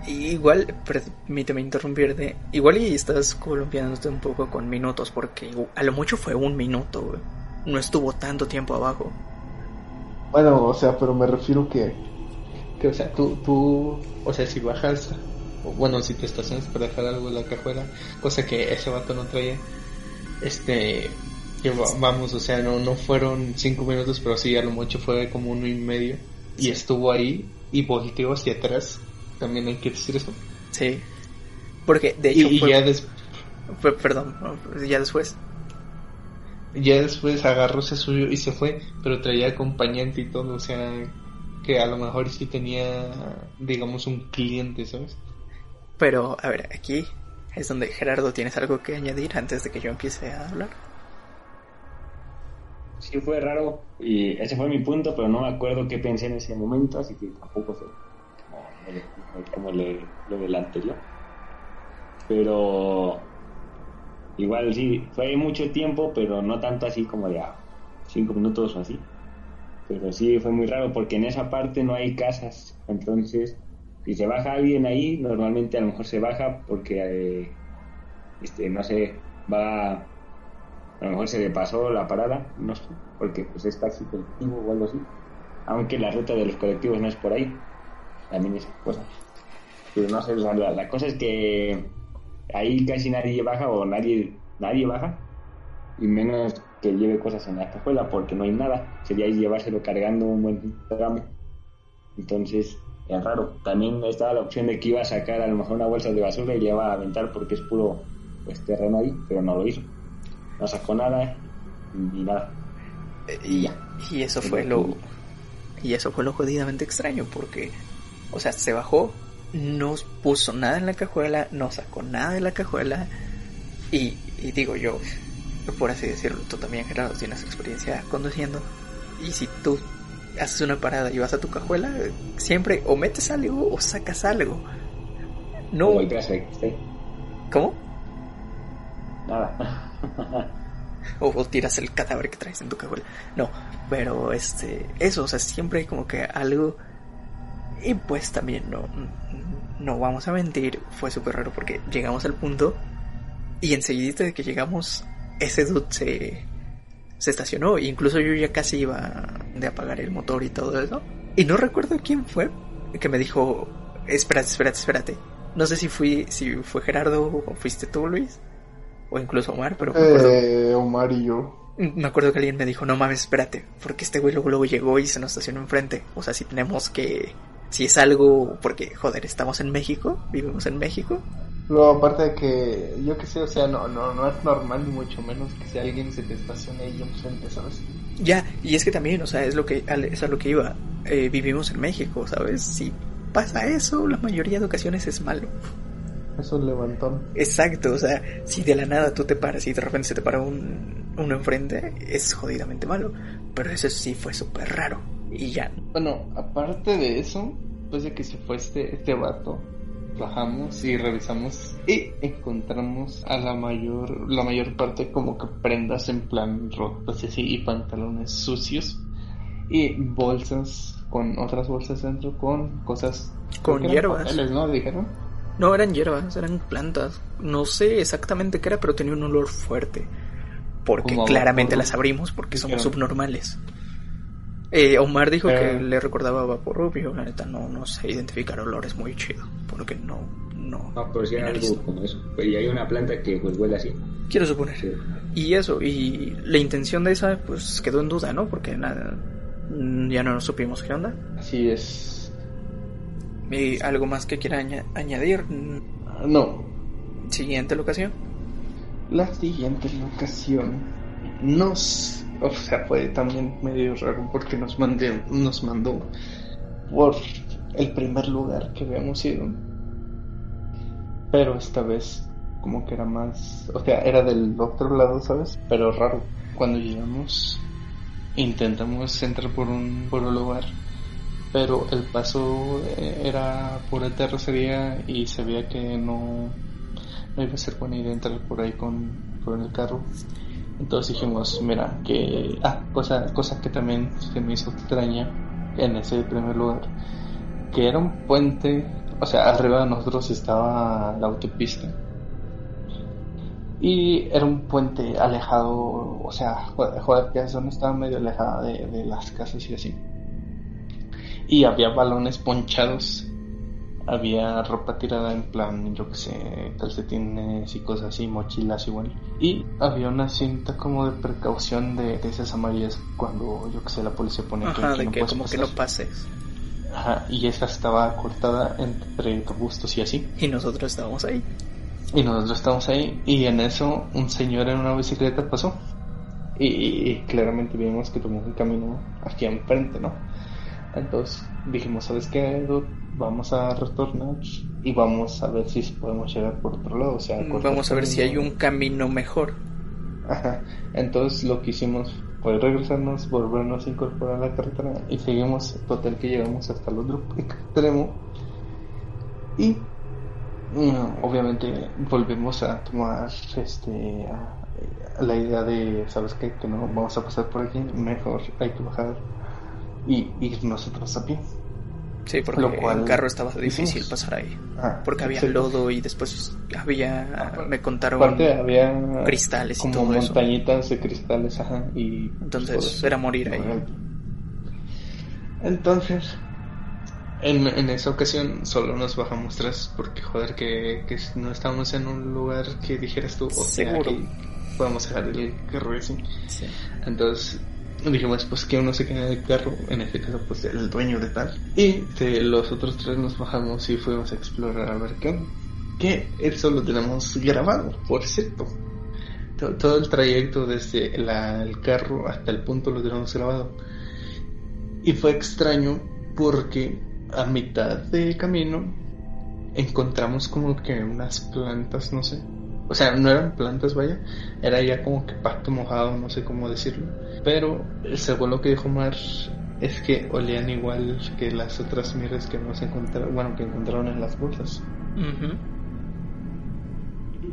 igual, permíteme interrumpirte, igual y estás columpiándote un poco con minutos, porque a lo mucho fue un minuto, güey. No estuvo tanto tiempo abajo. Bueno, o sea, pero me refiero que Que, o sea, tú, tú, o sea, si bajas, o bueno, si te estacionas para dejar algo en la cajuela, cosa que ese vato no traía, este, que vamos, o sea, no, no fueron cinco minutos, pero sí, a lo mucho fue como uno y medio, y estuvo ahí, y volteó hacia atrás, también hay que decir eso, Sí. Porque, de hecho, y fue- ya, des- fue- perdón, ya después. ya después agarró, se subió y se fue, pero traía acompañante y todo, o sea, que a lo mejor sí tenía, digamos, un cliente, ¿sabes? Pero, a ver, aquí es donde Gerardo tienes algo que añadir antes de que yo empiece a hablar. Sí fue raro y ese fue mi punto, pero no me acuerdo qué pensé en ese momento, así que tampoco sé como, lo del anterior. Pero igual sí, fue mucho tiempo, pero no tanto así como de a cinco minutos o así. Pero sí fue muy raro porque en esa parte no hay casas, entonces si se baja alguien ahí, normalmente a lo mejor se baja porque, eh, este, no sé, va a lo mejor se le pasó la parada, no sé, porque pues es taxi colectivo o algo así. Aunque la ruta de los colectivos no es por ahí, también es cosa. Pero no sé, la, la cosa es que ahí casi nadie baja o nadie nadie baja, y menos que lleve cosas en la cajuela porque no hay nada. Sería llevárselo cargando un buen tramo. Entonces, es raro. También estaba la opción de que iba a sacar a lo mejor una bolsa de basura y le iba a aventar porque es puro pues, terreno ahí, pero no lo hizo no sacó nada ni nada. Y, y eso fue lo y eso fue lo jodidamente extraño porque o sea se bajó no puso nada en la cajuela no sacó nada de la cajuela y, y digo yo por así decirlo tú también Gerardo tienes experiencia conduciendo y si tú haces una parada y vas a tu cajuela siempre o metes algo o sacas algo. No. Sí, cómo nada o, tiras el cadáver que traes en tu cajuela. No, pero este, eso, o sea, siempre hay como que algo. Y pues también no, no vamos a mentir, fue súper raro porque llegamos al punto y enseguida de que llegamos, ese dude se, se estacionó. E incluso yo ya casi iba de apagar el motor y todo eso. Y no recuerdo quién fue que me dijo, espérate, espérate, espérate. No sé si fui, si fue Gerardo o fuiste tú, Luis. O incluso Omar, pero me acuerdo eh, Omar y yo. me acuerdo que alguien me dijo, no mames, espérate, porque este güey luego, luego llegó y se nos estacionó enfrente. O sea, si tenemos que... Si es algo... Porque, joder, estamos en México, vivimos en México. Luego, aparte de que, yo que sé, o sea, no, no, no es normal ni mucho menos que si alguien se te estacione ahí enfrente, ¿sabes? Ya, y es que también, o sea, es lo que, es a lo que iba. Eh, vivimos en México, ¿sabes? Si pasa eso, la mayoría de ocasiones es malo. Es un levantón. Exacto, o sea, si de la nada tú te paras y de repente se te para un, uno enfrente, es jodidamente malo. Pero eso sí fue súper raro. Y ya, Bueno, aparte de eso, pues de que se fue este, este vato, bajamos y revisamos y encontramos a la mayor, la mayor parte como que prendas en plan rotas y así y pantalones sucios. y bolsas con otras bolsas dentro con cosas Con hierbas. papeles, ¿no? Dijeron. No, eran hierbas, eran plantas. No sé exactamente qué era, pero tenía un olor fuerte. Porque Como claramente las abrimos porque somos subnormales. Eh, Omar dijo Eh. que le recordaba a vapor rubio. La neta, no, no sé identificar olores muy chido. Porque no, no. No, pero sí era algo como eso. Pero y hay una planta que pues huele así. Quiero suponer. Sí. Y eso, y la intención de esa, pues quedó en duda, ¿no? Porque nada, ya no nos supimos qué onda. Así es. ¿Y algo más que quiera aña- añadir? No, Siguiente locación. la siguiente locación nos, o sea, fue también medio raro porque nos mandé, nos mandó por el primer lugar que habíamos ido, pero esta vez como que era más, o sea, era del otro lado, ¿sabes? Pero raro. Cuando llegamos intentamos entrar por un por un lugar, pero el paso eh, era pura terracería y se veía que no no iba a ser buena idea entrar por ahí con, con el carro. Entonces dijimos, mira, que... Ah, cosa, cosa que también se me hizo extraña en ese primer lugar, que era un puente, o sea, arriba de nosotros estaba la autopista. Y era un puente alejado, o sea, joder, que esa zona estaba medio alejada de, de las casas y así. Y había balones ponchados había ropa tirada en plan, yo que sé, calcetines y cosas así, mochilas igual. Y había una cinta como de precaución de, de esas amarillas cuando, yo que sé, la policía pone que, Ajá, que de no que puedes como que no pases. Ajá, y esa estaba cortada entre arbustos y así. Y nosotros estábamos ahí. Y nosotros estábamos ahí y en eso un señor en una bicicleta pasó. Y, y- y claramente vimos que tomó un camino aquí enfrente, ¿no? Entonces dijimos, ¿sabes qué? dude? Vamos a retornar y vamos a ver si podemos llegar por otro lado. O sea, cortar Vamos a ver si hay un camino mejor. Ajá. Entonces lo que hicimos fue regresarnos, volvernos a incorporar a la carretera y seguimos, total que llegamos hasta el otro extremo. Y mm, obviamente volvemos a tomar este a- a la idea de, ¿sabes qué? Que no vamos a pasar por aquí, mejor hay que bajar y ir nosotros a pie. Sí, porque Lo cual en carro estaba difícil hicimos. pasar ahí. Ah, Porque había exacto. lodo y después había, Aparte- me contaron, Aparte había cristales y como todo eso. montañitas de cristales, ajá, y Entonces, todo eso. era morir ahí. Entonces, en, en esa ocasión solo nos bajamos tres porque joder que, que no estábamos en un lugar que dijeras tú, o sea, Seguro. podemos dejar el carro y así. Sí. Entonces dijimos, pues que uno se quede en el carro, en este caso pues el dueño de tal. Y los otros tres nos bajamos y fuimos a explorar a ver qué onda. Que eso lo tenemos grabado, por cierto. To- Todo el trayecto desde el carro hasta el punto lo tenemos grabado. Y fue extraño porque a mitad de camino encontramos como que unas plantas, no sé. O sea, no eran plantas, vaya. Era ya como que pasto mojado, no sé cómo decirlo. Pero según lo que dijo Mar, es que olían igual que las otras mierdas que hemos encontrado, bueno, que encontraron en las bolsas.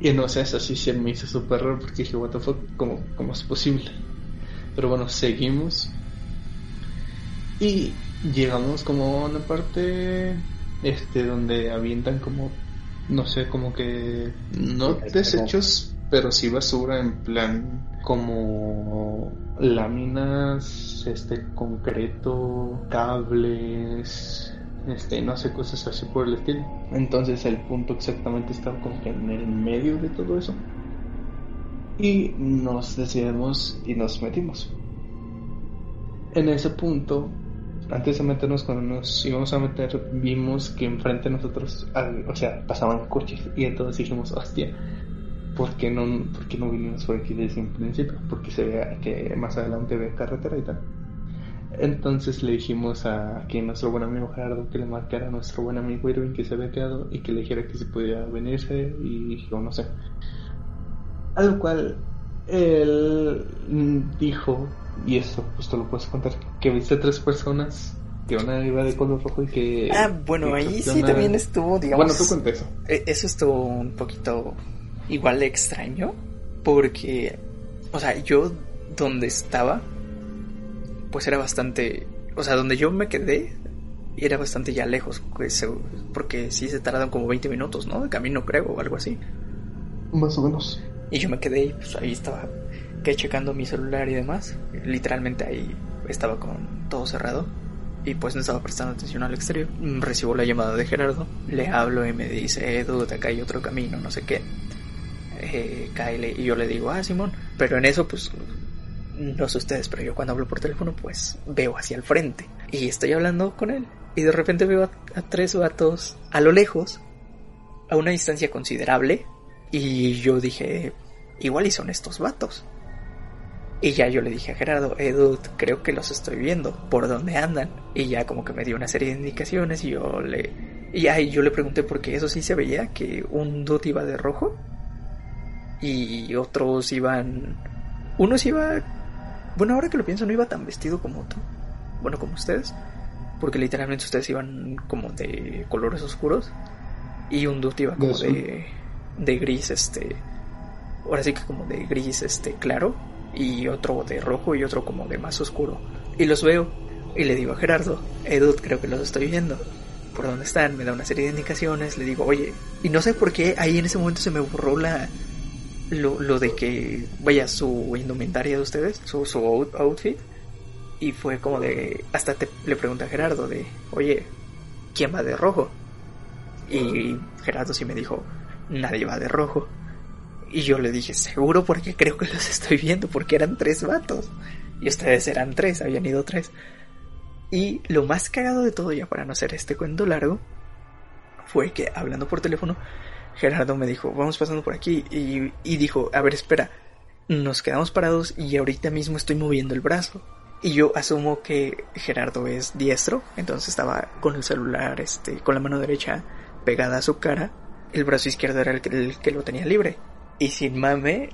Y no sé, eso sí se me hizo súper raro porque dije, what the fuck, ¿cómo, cómo es posible? Pero bueno, seguimos. Y llegamos como a una parte este donde avientan como, no sé, como que no desechos, pero sí basura en plan como láminas, este concreto, cables, este, no sé, cosas así por el estilo. Entonces el punto exactamente estaba como que en el medio de todo eso. Y nos decidimos y nos metimos. En ese punto, antes de meternos, cuando nos íbamos a meter, vimos que enfrente de nosotros, o sea, pasaban coches. Y entonces dijimos, hostia, ¿por qué no, por qué no vinimos por aquí desde un principio? Porque se vea que más adelante ve carretera y tal. Entonces le dijimos a aquí nuestro buen amigo Gerardo que le marcara a nuestro buen amigo Irving que se había quedado y que le dijera que se podía venirse y dijo, no sé. A lo cual él dijo, y esto pues te lo puedes contar, que viste tres personas, que una iba de color rojo y que... Ah, bueno, que ahí sí una- también estuvo, digamos... Bueno, tú cuenta eso. Eh, Eso estuvo un poquito igual de extraño porque, o sea, yo donde estaba pues era bastante, o sea, donde yo me quedé era bastante ya lejos, pues, porque sí se tardaron como 20 minutos, ¿no? De camino creo, o algo así. Más o menos. Y yo me quedé y pues ahí estaba checando mi celular y demás. Literalmente ahí estaba con todo cerrado y pues no estaba prestando atención al exterior. Recibo la llamada de Gerardo, le hablo y me dice, Edu, acá hay otro camino, no sé qué. Eh, Kyle, y yo le digo, ah, Simón. Pero en eso, pues, no sé ustedes, pero yo cuando hablo por teléfono, pues veo hacia el frente. Y estoy hablando con él. Y de repente veo a, a tres vatos a lo lejos, a una distancia considerable. Y yo dije, igual y son estos vatos. Y ya yo le dije a Gerardo, Edu, creo que los estoy viendo, ¿por dónde andan? Y ya como que me dio una serie de indicaciones y yo le... Y ahí yo le pregunté porque eso sí se veía, que un dude iba de rojo y otros iban... Unos iba... Bueno, ahora que lo pienso, no iba tan vestido como tú. Bueno, como ustedes. Porque literalmente ustedes iban como de colores oscuros. Y un dude iba como de, de gris, este... Ahora sí que como de gris, este, claro y otro de rojo y otro como de más oscuro. Y los veo y le digo a Gerardo, Edud, creo que los estoy viendo. ¿Por dónde están? Me da una serie de indicaciones, le digo, oye, y no sé por qué ahí en ese momento se me borró la lo, de que vaya su indumentaria de ustedes, su, su outfit. Y fue como de, hasta te, le pregunté a Gerardo de, oye, ¿quién va de rojo? Y Gerardo sí me dijo, nadie va de rojo. Y yo le dije, seguro porque creo que los estoy viendo, porque eran tres vatos. Y ustedes eran tres, habían ido tres. Y lo más cagado de todo, ya para no hacer este cuento largo, fue que hablando por teléfono, Gerardo me dijo, vamos pasando por aquí. Y, dijo, a ver, espera, nos quedamos parados y ahorita mismo estoy moviendo el brazo. Y yo asumo que Gerardo es diestro, entonces estaba con el celular, este, con la mano derecha pegada a su cara. El brazo izquierdo era el que lo tenía libre. Y sin mame,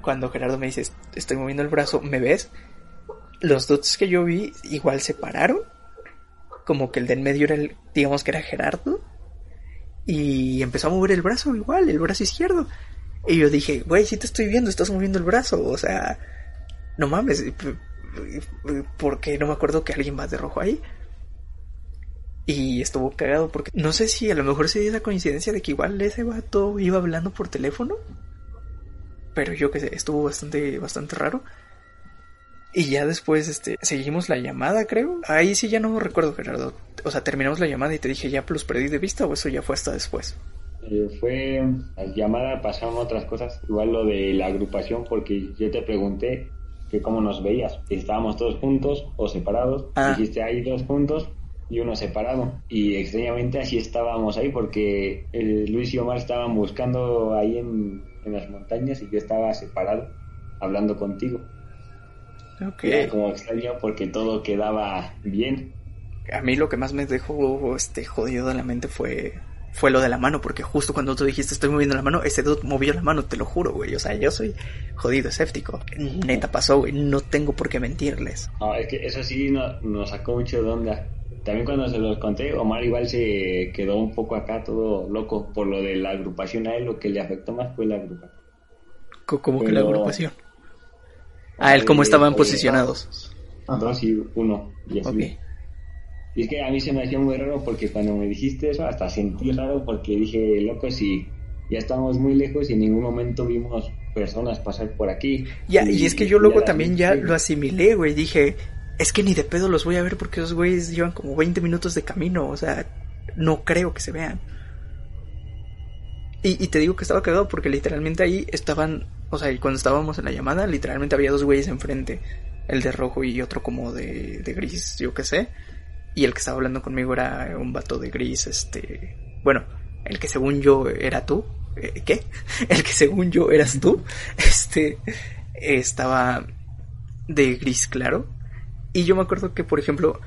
cuando Gerardo me dice, estoy moviendo el brazo, ¿me ves? Los dots que yo vi igual se pararon. Como que el de en medio era el, digamos que era Gerardo. Y empezó a mover el brazo igual, el brazo izquierdo. Y yo dije, güey, si te estoy viendo, estás moviendo el brazo. O sea, no mames, porque no me acuerdo que alguien va de rojo ahí. Y estuvo cagado porque no sé si a lo mejor se dio esa coincidencia de que igual ese vato iba hablando por teléfono pero yo que sé, estuvo bastante, bastante raro. Y ya después, este, seguimos la llamada, creo. Ahí sí ya no recuerdo, Gerardo. O sea, terminamos la llamada y te dije, ¿ya los perdí de vista o eso ya fue hasta después? Eh, fue, la llamada pasaron otras cosas, igual lo de la agrupación, porque yo te pregunté que cómo nos veías, si estábamos todos juntos o separados. Ah. Dijiste, hay dos juntos y uno separado. Y extrañamente así estábamos ahí, porque el Luis y Omar estaban buscando ahí en en las montañas y yo estaba separado hablando contigo. Era como extraño porque todo quedaba bien. A mí lo que más me dejó este jodido de la mente fue fue lo de la mano, porque justo cuando tú dijiste estoy moviendo la mano, ese dude movió la mano, te lo juro, güey. O sea, yo soy jodido escéptico. Neta pasó, güey. No tengo por qué mentirles. No, es que eso sí nos sacó mucho de onda. También cuando se los conté, Omar igual se quedó un poco acá todo loco por lo de la agrupación a él, lo que le afectó más fue la agrupación. ¿Cómo que la agrupación? A él, ¿cómo estaban posicionados? Dos y uno, y así. Y es que a mí se me hacía muy raro porque cuando me dijiste eso, hasta sentí raro porque dije, loco, si ya estamos muy lejos y en ningún momento vimos personas pasar por aquí. Ya, y, es que yo luego también ya lo asimilé, güey. Dije, es que ni de pedo los voy a ver porque esos güeyes llevan como 20 minutos de camino, o sea, no creo que se vean. Y, te digo que estaba cagado porque literalmente ahí estaban, o sea, cuando estábamos en la llamada, literalmente había dos güeyes enfrente, el de rojo y otro como de, de gris, yo qué sé. Y el que estaba hablando conmigo era un vato de gris, este, bueno, el que según yo era tú, eh, ¿qué? El que según yo eras tú, este, estaba de gris claro y yo me acuerdo que, por ejemplo,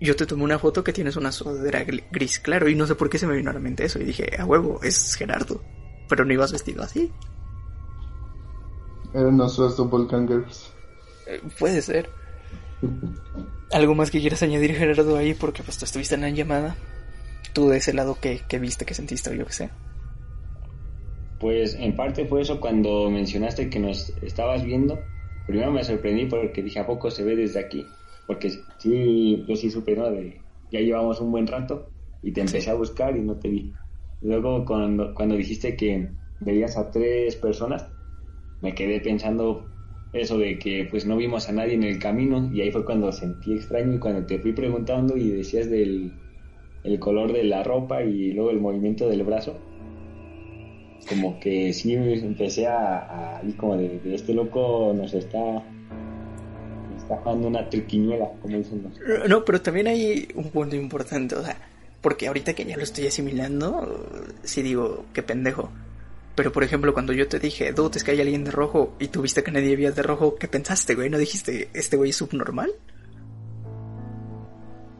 yo te tomé una foto que tienes una sudadera gris claro y no sé por qué se me vino a la mente eso y dije, a huevo, es Gerardo. Pero no ibas vestido así. Eran nuestros doppelgangers. Eh, puede ser. ¿Algo más que quieras añadir, Gerardo, ahí? Porque pues tú estuviste en la llamada. Tú de ese lado que, que viste, que sentiste o yo qué sé. Pues en parte fue eso cuando mencionaste que nos estabas viendo Primero me sorprendí porque dije, ¿a poco se ve desde aquí? porque sí, yo sí supe, ¿no? De, ya llevamos un buen rato y te empecé a buscar y no te vi. Luego cuando, cuando dijiste que veías a tres personas, me quedé pensando eso de que pues no vimos a nadie en el camino y ahí fue cuando sentí extraño y cuando te fui preguntando y decías del el color de la ropa y luego el movimiento del brazo como que sí empecé a, a como de, este loco nos está está jugando una triquiñuela como dicen los no pero también hay un punto importante o sea porque ahorita que ya lo estoy asimilando sí digo qué pendejo pero por ejemplo, cuando yo te dije, dude, es que hay alguien de rojo y tú viste que nadie había de rojo, ¿qué pensaste, güey? ¿No dijiste, este güey es subnormal?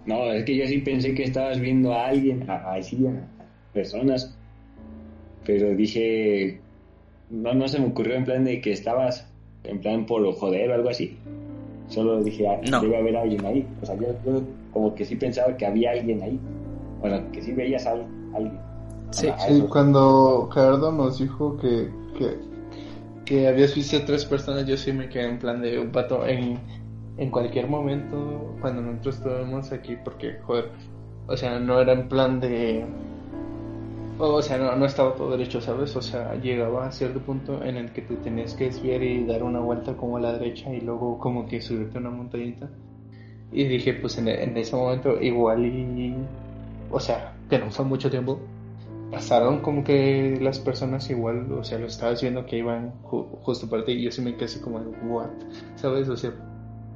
No, es que yo sí pensé que estabas viendo a alguien, a, a, personas. Pero dije, no, no se me ocurrió en plan de que estabas en plan por joder o algo así. Solo dije, ah, debe haber alguien ahí. O sea, yo, como que sí pensaba que había alguien ahí. Bueno, que sí veías a alguien. Sí, cuando Gerardo nos dijo que, que, que habías visto a tres personas, yo sí me quedé en plan de un pato en, en cualquier momento cuando nosotros estuvimos aquí, porque, joder, o sea, no era en plan de... O sea, no, no estaba todo derecho, ¿sabes? O sea, llegaba a cierto punto en el que te tenías que desviar y dar una vuelta como a la derecha y luego como que subirte una montañita. Y dije, pues en, en ese momento igual y... O sea, que no fue mucho tiempo, pasaron como que las personas igual, o sea, lo estabas viendo que iban justo para ti y yo sí me quedé así como, what, ¿sabes? O sea,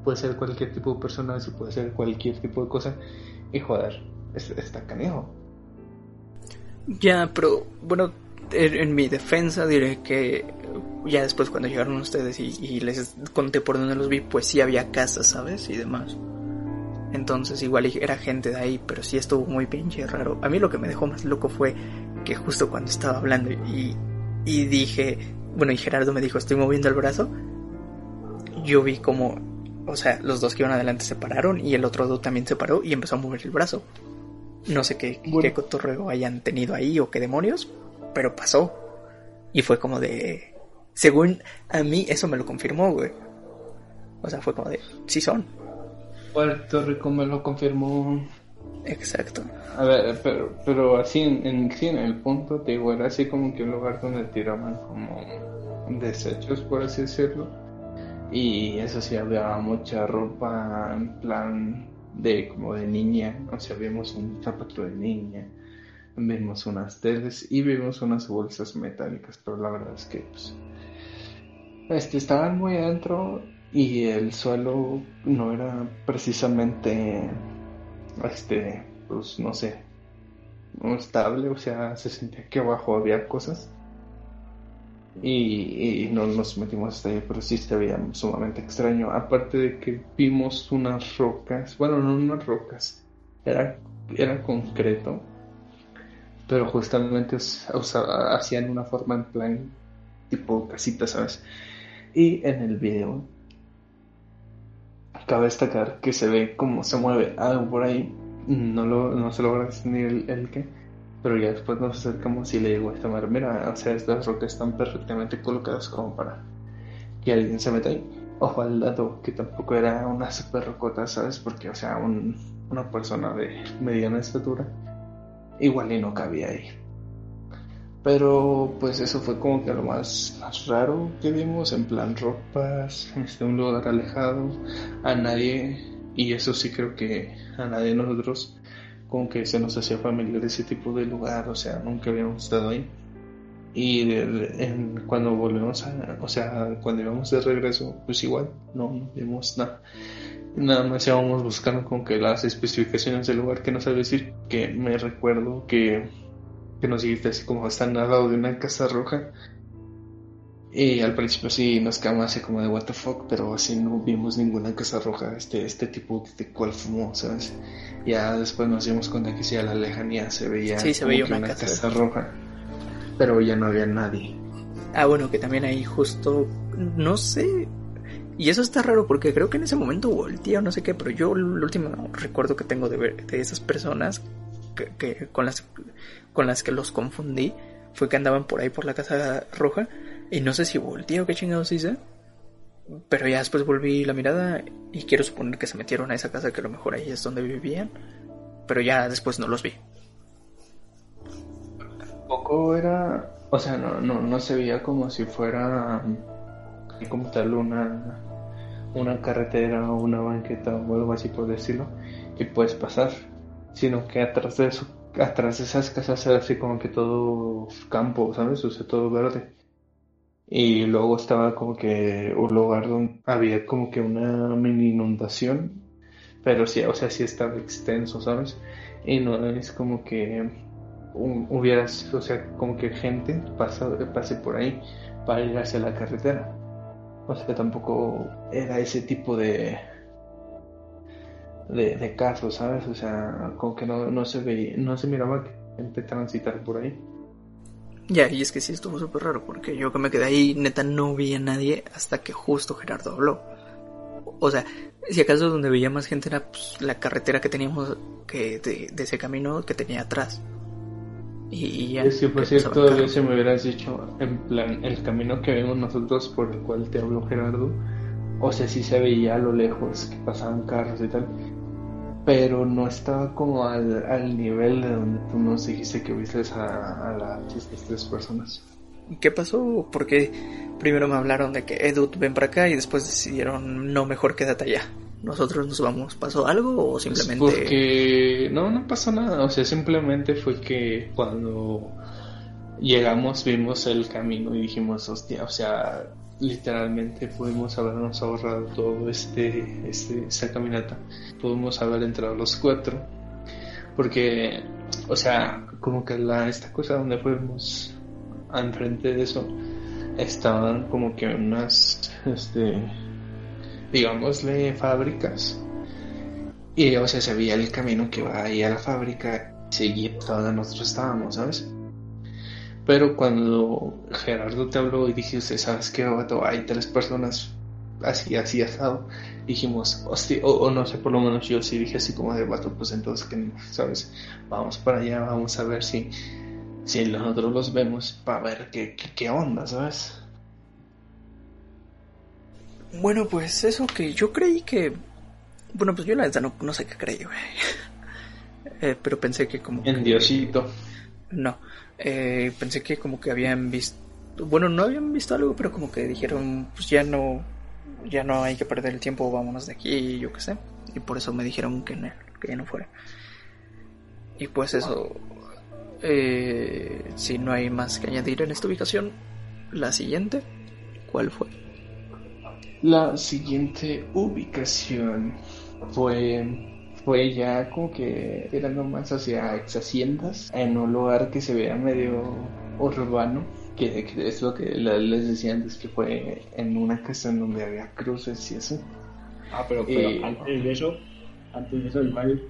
puede ser cualquier tipo de persona, puede ser cualquier tipo de cosa y joder, está canejo. Ya, pero bueno, en, mi defensa diré que ya después cuando llegaron ustedes y, y les conté por dónde los vi, pues sí había casas, ¿sabes? Y demás. Entonces igual era gente de ahí, pero sí estuvo muy pinche raro. A mí lo que me dejó más loco fue que justo cuando estaba hablando y, dije, bueno, y Gerardo me dijo, estoy moviendo el brazo, yo vi como, o sea, los dos que iban adelante se pararon y el otro dos también se paró y empezó a mover el brazo. No sé qué, qué cotorreo hayan tenido ahí o qué demonios, pero pasó. Y fue como de... Según a mí, eso me lo confirmó, güey. O sea, fue como de... Sí son. Puerto Rico me lo confirmó. Exacto. A ver, pero, pero así en, en, el punto, te digo, era así como que un lugar donde tiraban como desechos, por así decirlo. Y eso sí, había mucha ropa en plan de como de niña. O sea, vimos un zapato de niña, vimos unas teles y vimos unas bolsas metálicas. Pero la verdad es que, pues, este, estaban muy adentro y el suelo no era precisamente este pues no sé estable o sea se sentía que abajo había cosas y, no nos metimos hasta ahí pero sí se veía sumamente extraño. Aparte de que vimos unas rocas bueno no unas rocas era era concreto pero justamente hacían una forma en plan tipo casita sabes y en el video cabe destacar que se ve como se mueve algo por ahí. No, lo, no se logra distinguir el, el qué, pero ya después nos acercamos y le digo a esta madre, mira, o sea, estas rocas están perfectamente colocadas como para que alguien se meta ahí. Ojo al dato, que tampoco era una super rocota, ¿sabes? Porque, o sea, un, una persona de mediana estatura igual y no cabía ahí. Pero pues eso fue como que lo más, más raro que vimos, en plan ropas, este, un lugar alejado, a nadie, y eso sí creo que a nadie de nosotros como que se nos hacía familiar ese tipo de lugar, o sea, nunca habíamos estado ahí. Y en, cuando volvemos a, o sea, cuando íbamos de regreso, pues igual, no, no vimos nada. Nada más íbamos buscando con que las especificaciones del lugar que nos sabía decir, que me recuerdo que que nos dijiste así como están al lado de una casa roja. Y al principio sí nos quedamos así como de what the fuck, pero así no vimos ninguna casa roja, este, este tipo de cual fumó, ¿sabes? Ya después nos dimos cuenta que sí a la lejanía se veía, sí, se veía una, casa, roja, pero ya no había nadie. Ah, bueno, que también ahí justo, no sé, y eso está raro porque creo que en ese momento volteé o no sé qué, pero yo el último recuerdo que tengo de ver de esas personas que, con las con las que los confundí fue que andaban por ahí por la casa roja y no sé si volteé o qué chingados hice, Pero ya después volví la mirada y quiero suponer que se metieron a esa casa que a lo mejor ahí es donde vivían. Pero ya después no los vi. Poco era, o sea, no, no, no se veía como si fuera como tal una, una carretera o una banqueta o algo así por decirlo, que puedes pasar, sino que atrás de eso, atrás de esas casas era así como que todo campo, ¿sabes? O sea, todo verde. Y luego estaba como que un lugar donde había como que una mini inundación, pero sí, o sea, sí estaba extenso, ¿sabes? Y no es como que hubieras, o sea, como que gente pase por ahí para ir hacia la carretera. O sea, tampoco era ese tipo de, de, de casos, ¿sabes? O sea, como que no, no se veía, no se miraba gente transitar por ahí. Ya, y es que sí estuvo súper raro, porque yo que me quedé ahí, neta, no vi a nadie hasta que justo Gerardo habló. O sea, si acaso donde veía más gente era pues, la carretera que teníamos que de, de, ese camino que tenía atrás. Y, ya. Que por cierto, todavía se me hubieras dicho, en plan, el camino que vemos nosotros por el cual te habló Gerardo, o sea, sí se veía a lo lejos que pasaban carros y tal, pero no estaba como al, al nivel de donde tú nos dijiste que viste a, a las tres personas. ¿Qué pasó? Porque primero me hablaron de que Edut ven para acá y después decidieron no mejor quédate allá. Nosotros nos vamos. ¿Pasó algo o simplemente.? Porque no, no pasó nada. O sea, simplemente fue que cuando llegamos vimos el camino y dijimos, hostia, o sea, literalmente pudimos habernos ahorrado todo este, este esta caminata. Pudimos haber entrado los cuatro porque o sea como que la esta cosa donde fuimos enfrente de eso estaban como que unas este digámosle fábricas. Y o sea se veía el camino que va ahí a la fábrica seguía donde nosotros estábamos sabes pero cuando Gerardo te habló y dijiste, ¿sabes qué, vato? Hay tres personas así, así asado. Dijimos, hostia, o, o, no sé, por lo menos yo sí dije así como de vato, pues entonces, que ¿sabes? Vamos para allá, vamos a ver si, si nosotros los vemos para ver qué, qué, qué onda, ¿sabes? Bueno, pues eso que yo creí que... Bueno, pues yo la verdad no, no sé qué creí, güey. eh, pero pensé que como... En Diosito. No, eh, pensé que como que habían visto, bueno, no habían visto algo, pero como que dijeron, pues ya no, ya no hay que perder el tiempo, vámonos de aquí, yo qué sé. Y por eso me dijeron que no, que ya no fuera. Y pues eso, eh, si no hay más que añadir en esta ubicación, la siguiente, ¿cuál fue? La siguiente ubicación fue fue ya como que tirando más hacia ex haciendas, en un lugar que se vea medio urbano, que, que es lo que les decía antes, que fue en una casa en donde había cruces y eso. Ah, pero, pero Y- antes de eso, antes de eso, igual,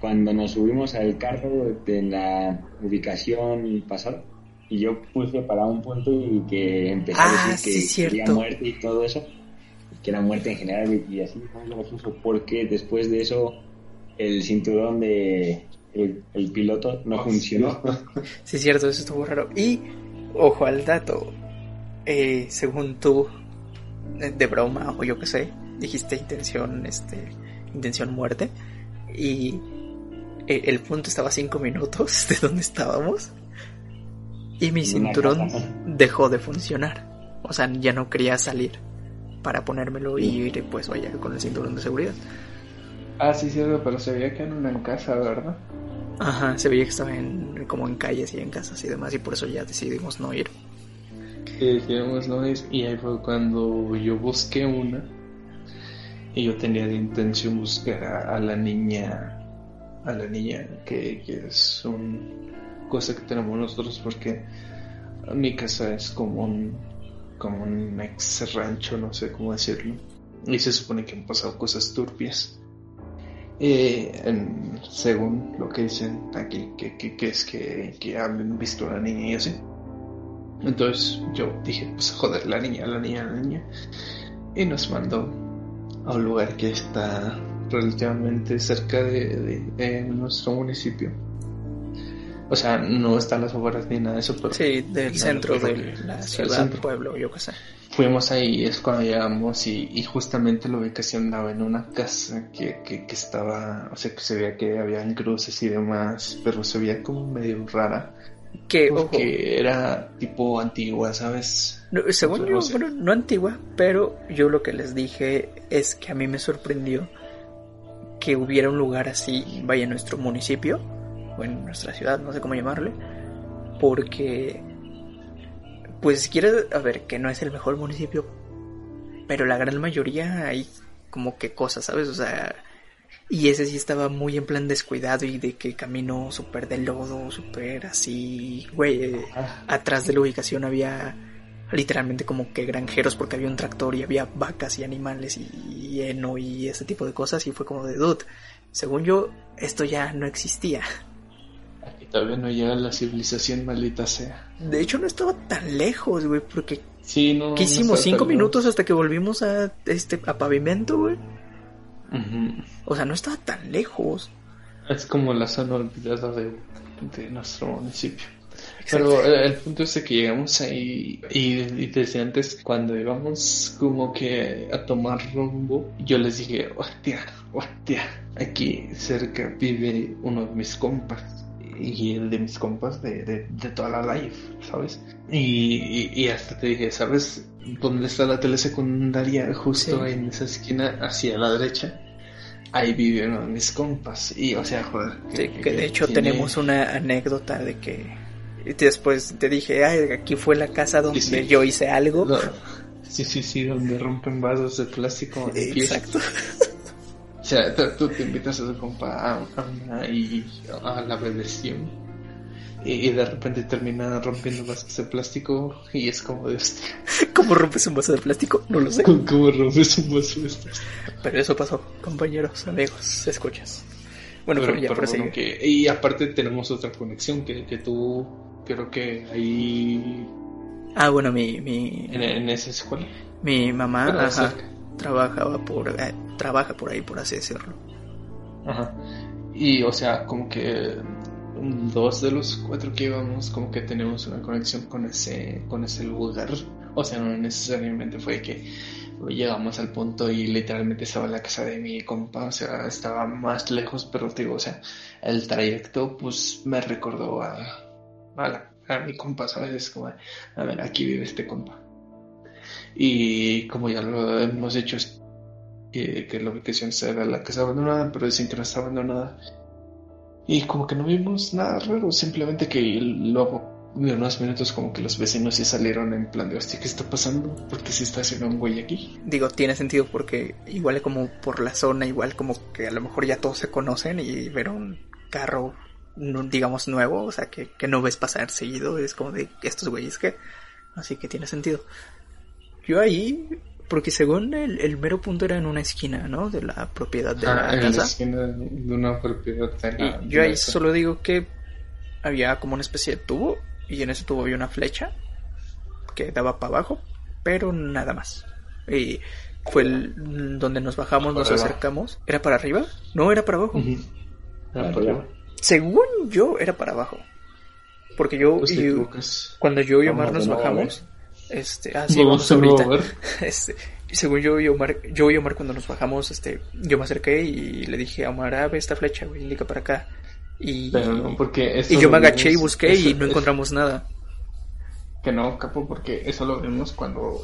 cuando nos subimos al carro de la ubicación pasada, y yo puse para un punto y que empezó Ah, a decir que sí, quería cierto. muerte y todo eso, que era muerte en general y, así fue gracioso, porque después de eso el cinturón de el, el piloto no funcionó. Sí, es cierto, eso estuvo raro. Y, ojo al dato, eh, según tú, de, broma o yo qué sé, dijiste intención, este, intención muerte. Y eh, el punto estaba a 5 minutos de donde estábamos. Y mi cinturón dejó de funcionar. O sea, ya no quería salir para ponérmelo y ir, pues vaya, con el cinturón de seguridad. Ah, sí, cierto, pero se veía que en una casa, ¿verdad? Ajá, se veía que estaba en, como en calles y en casas y demás, y por eso ya decidimos no ir. Decidimos no ir, y ahí fue cuando yo busqué una. Y yo tenía de intención buscar a, a la niña, a la niña que, que es un cosa que tenemos nosotros porque mi casa es como un, como un ex rancho, no sé cómo decirlo. Y se supone que han pasado cosas turbias. Eh, en- según lo que dicen aquí, que, que, es que, que han visto a la niña y así. Entonces yo dije, pues joder, la niña, la niña, la niña. Y nos mandó a un lugar que está relativamente cerca de nuestro municipio. O sea, no está a las afueras ni nada de eso, pero... Sí, del No, centro de la ciudad, pueblo, yo qué sé. fuimos ahí, es cuando llegamos y, y justamente la ubicación daba en una casa que, que, que, estaba, o sea, que se veía que habían cruces y demás, pero se veía como medio rara. Que, porque era tipo antigua, ¿sabes? No, según yo, bueno, no antigua, pero yo lo que les dije es que a mí me sorprendió que hubiera un lugar así, vaya en nuestro municipio, o en nuestra ciudad, no sé cómo llamarle, porque pues si quieres, a ver, que no es el mejor municipio, pero la gran mayoría hay como que cosas, ¿sabes? O sea, y ese sí estaba muy en plan descuidado y de que camino súper de lodo, súper así, güey, eh, atrás de la ubicación había literalmente como que granjeros porque había un tractor y había vacas y animales y heno y ese tipo de cosas y fue como de dude. Según yo, esto ya no existía. Todavía no llega la civilización, maldita sea. De hecho, no estaba tan lejos, güey, porque. Sí, no. ¿Qué hicimos? ¿Cinco minutos hasta que volvimos a, este, a pavimento, güey? O sea, no estaba tan lejos. Es como la zona olvidada de, de nuestro municipio. Pero el, punto es que llegamos ahí y, y, desde antes cuando íbamos como que a tomar rumbo, yo les dije, hostia, hostia, aquí cerca vive uno de mis compas y el de mis compas de, de, de toda la life, ¿sabes? Y, y, hasta te dije, ¿sabes dónde está la telesecundaria? Justo en esa esquina hacia la derecha. Ahí vive uno de mis compas. Y, o sea, joder. Sí, que, de hecho tenemos una anécdota de que después te dije, ay, aquí fue la casa donde yo hice algo. Sí, sí, sí, donde rompen vasos de plástico. Exacto. Sea, tú, te invitas a tu compa a, a, y a la bendición y, de repente termina rompiendo vasos de plástico y es como de este. ¿Cómo rompes un vaso de plástico? No lo sé. ¿Cómo rompes un vaso de plástico? Pero eso pasó, compañeros, amigos, escuchas. Bueno, pero, ya bueno, que, Y aparte tenemos otra conexión que, que tú creo que ahí... Ah, bueno, mi... mi en, esa escuela. Mi mamá ajá, trabajaba por... Eh, trabaja por ahí, por así decirlo. Ajá. Y, o sea, como que dos de los cuatro que íbamos como que tenemos una conexión con ese con ese lugar o sea no necesariamente fue que llegamos al punto y literalmente estaba en la casa de mi compa o sea estaba más lejos pero digo o sea el trayecto pues me recordó a a, a mi compa sabes es como a ver aquí vive este compa y como ya lo hemos hecho que, que la ubicación era la casa abandonada pero dicen que no está abandonada y como que no vimos nada raro, simplemente que luego de unos minutos como que los vecinos sí salieron en plan de, hostia, ¿qué está pasando? porque si está haciendo un güey aquí? Digo, tiene sentido porque igual como por la zona, igual como que a lo mejor ya todos se conocen y ver un carro, digamos, nuevo, o sea, que, que no ves pasar seguido, es como de estos güeyes que... Así que tiene sentido. Yo ahí porque según el, el, mero punto era en una esquina, ¿no? De la propiedad de ah, la en casa. la esquina de una propiedad. y yo ahí solo digo que había como una especie de tubo y en ese tubo había una flecha que daba para abajo, pero nada más. Y fue el, donde nos bajamos, nos acercamos. ¿Era para arriba? No, era para abajo. Era para arriba. Según yo, era para abajo. Porque yo, pues y, cuando yo y Omar nos bajamos, este, ah, sí, vamos ahorita. Este, según yo y Omar, yo y Omar cuando nos bajamos, este, yo me acerqué y le dije a Omar, ah, ve esta flecha, güey, liga para acá. Y, porque y yo me agaché y busqué y no encontramos nada. Que no, capo, porque eso lo vimos cuando,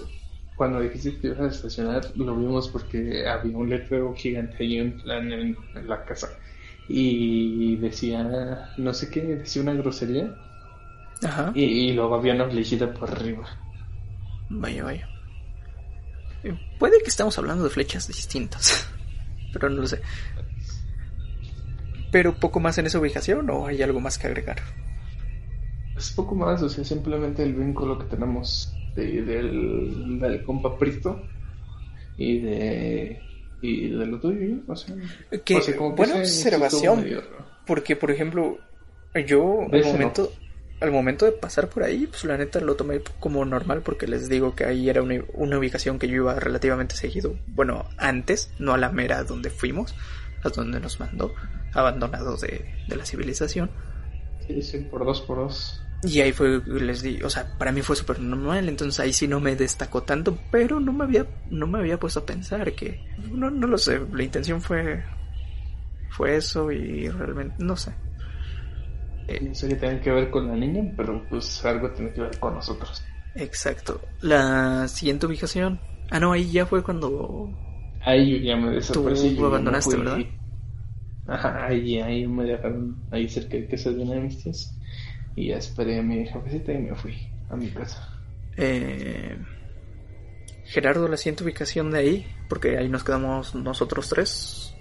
cuando dijiste que ibas a estacionar, lo vimos porque había un letrero gigante ahí en, en, en la casa. Y decía, no sé qué, decía una grosería. Ajá. Y, y luego había una flechita por arriba. Vaya, vaya. Eh, puede que estamos hablando de flechas distintas, pero no lo sé. ¿Pero poco más en esa ubicación o hay algo más que agregar? Es poco más, o sea, simplemente el vínculo que tenemos de, del, del compa Prito y de y de lo tuyo, o sea, que, buena observación, porque por ejemplo, yo al momento, al momento de pasar por ahí, pues la neta lo tomé como normal porque les digo que ahí era una, una, ubicación que yo iba relativamente seguido. Bueno, antes, no a la mera donde fuimos, a donde nos mandó, abandonados de, de la civilización. Sí, sí, por dos por dos. Y ahí fue, les di, o sea, para mí fue súper normal, entonces ahí sí no me destacó tanto, pero no me había, no me había puesto a pensar que, no, no lo sé, la intención fue, fue eso y realmente, no sé. No sé qué tiene que ver con la niña, pero pues algo tiene que ver con nosotros. Exacto. La siguiente ubicación, ah no, ahí ya fue cuando... Ahí yo ya me desaparecí. Tú abandonaste, ¿verdad? Ajá, ahí, ahí me dejaron ahí cerca de casa de una de mis tías. Y ya esperé a mi jefecita y me fui a mi casa. Eh, Gerardo, la siguiente ubicación de ahí, porque ahí nos quedamos nosotros tres,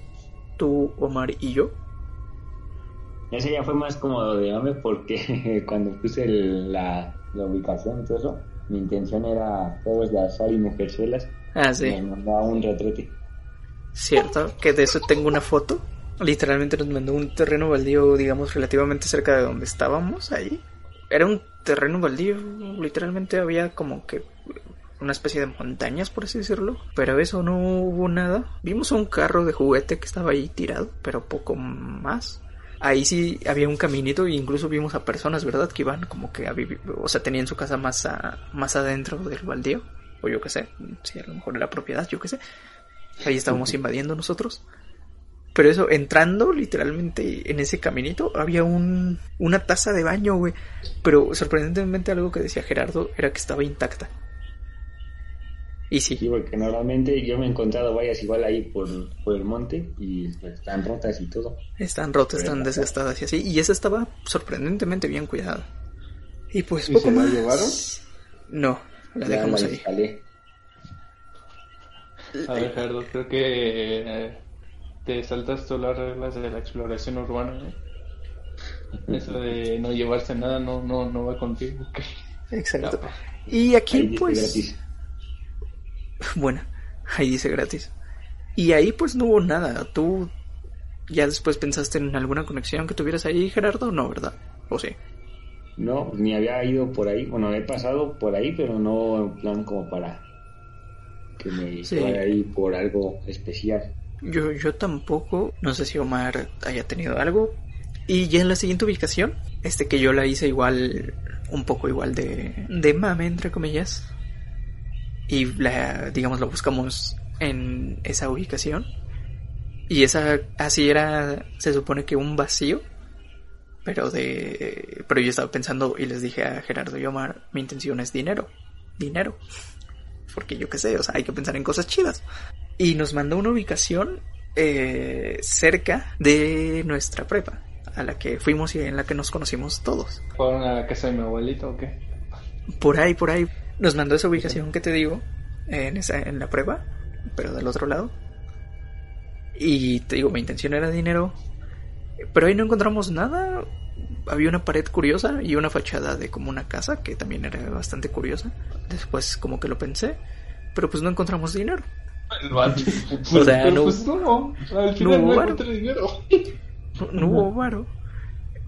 tú, Omar y yo. Ese ya fue más como de mame porque cuando puse la, la, ubicación y todo eso, mi intención era juegos de azar y mujerzuelas. Ah, sí. Me mandaba un retrete. Cierto, que de eso tengo una foto. Literalmente nos mandó un terreno baldío, digamos, relativamente cerca de donde estábamos ahí. Era un terreno baldío, literalmente había como que una especie de montañas, por así decirlo. Pero eso no hubo nada. Vimos un carro de juguete que estaba ahí tirado, pero poco más. Ahí sí había un caminito e incluso vimos a personas, ¿verdad? Que iban como que a vivir, o sea, tenían su casa más, más adentro del baldío. O yo qué sé, si a lo mejor era propiedad, yo qué sé. Ahí estábamos invadiendo nosotros. Pero eso, entrando literalmente en ese caminito, había un, una taza de baño, güey. Pero sorprendentemente algo que decía Gerardo era que estaba intacta. Y sí. Sí, porque normalmente yo me he encontrado vallas igual ahí por, por el monte y están rotas y todo. Están rotas, están desgastadas y así. Y esa estaba sorprendentemente bien cuidada. Y pues poco se la más. llevaron? No, la Ya dejamos la ahí. instalé. A ver, Gerardo, creo que eh, te saltas todas las reglas de la exploración urbana, ¿no? Eso de no llevarse nada no, no, no va contigo. Exacto. Pa. Y aquí pues... Bueno, ahí dice gratis. Y ahí pues no hubo nada. ¿Tú ya después pensaste en alguna conexión que tuvieras ahí, Gerardo? No, ¿verdad? ¿O sí? No, ni había ido por ahí. Bueno, he pasado por ahí, pero no en plan como para que me Sí. fuera ahí por algo especial. Yo, yo tampoco. No sé si Omar haya tenido algo. Y ya en la siguiente ubicación, este que yo la hice igual, un poco igual de, de mame, entre comillas. Y la, digamos, la buscamos en esa ubicación. Y esa, así era, se supone que un vacío. Pero de, pero yo estaba pensando y les dije a Gerardo y Omar, mi intención es dinero. Dinero. Porque yo qué sé, o sea, hay que pensar en cosas chidas y nos mandó una ubicación eh, cerca de nuestra prepa, a la que fuimos y en la que nos conocimos todos. ¿Fueron a la casa de mi abuelito o qué? Por ahí, por ahí, nos mandó esa ubicación que te digo, en, esa, en la prepa, pero del otro lado. Y te digo, mi intención era dinero, pero ahí no encontramos nada. Había una pared curiosa y una fachada de como una casa que también era bastante curiosa. Después como que lo pensé, pero pues no encontramos dinero. O sea, Pero, no- pues no, al final no, hubo dinero. No, no hubo varo.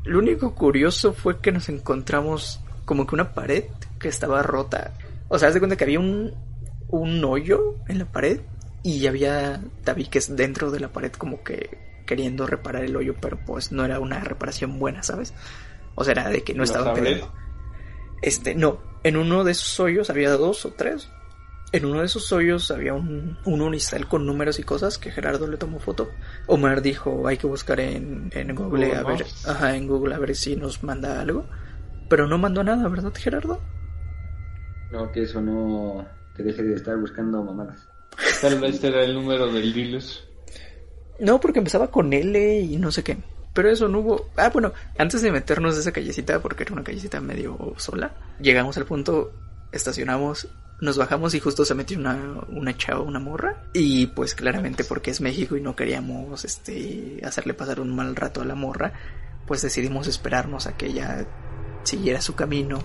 Lo único curioso fue que nos encontramos como que una pared que estaba rota. O sea, haz de cuenta que había un, un hoyo en la pared y había tabiques dentro de la pared como que queriendo reparar el hoyo, pero pues no era una reparación buena, ¿sabes? O sea, era de que no ¿Los estaba pegado. Este, no. En uno de esos hoyos había dos o tres. En uno de esos hoyos había un, un unicel con números y cosas que Gerardo le tomó foto. Omar dijo, hay que buscar en, en Google, Google a ver, ajá, en Google a ver si nos manda algo. Pero no mandó nada, ¿verdad, Gerardo? No, que eso no te deje de estar buscando mamadas. Tal vez era el número del dealer. No, porque empezaba con L y no sé qué. Pero eso no hubo. Ah, bueno, antes de meternos a esa callecita, porque era una callecita medio sola, llegamos al punto, estacionamos, nos bajamos y justo se metió una, una chava, una morra. Y pues claramente porque es México y no queríamos este hacerle pasar un mal rato a la morra, pues decidimos esperarnos a que ella siguiera su camino.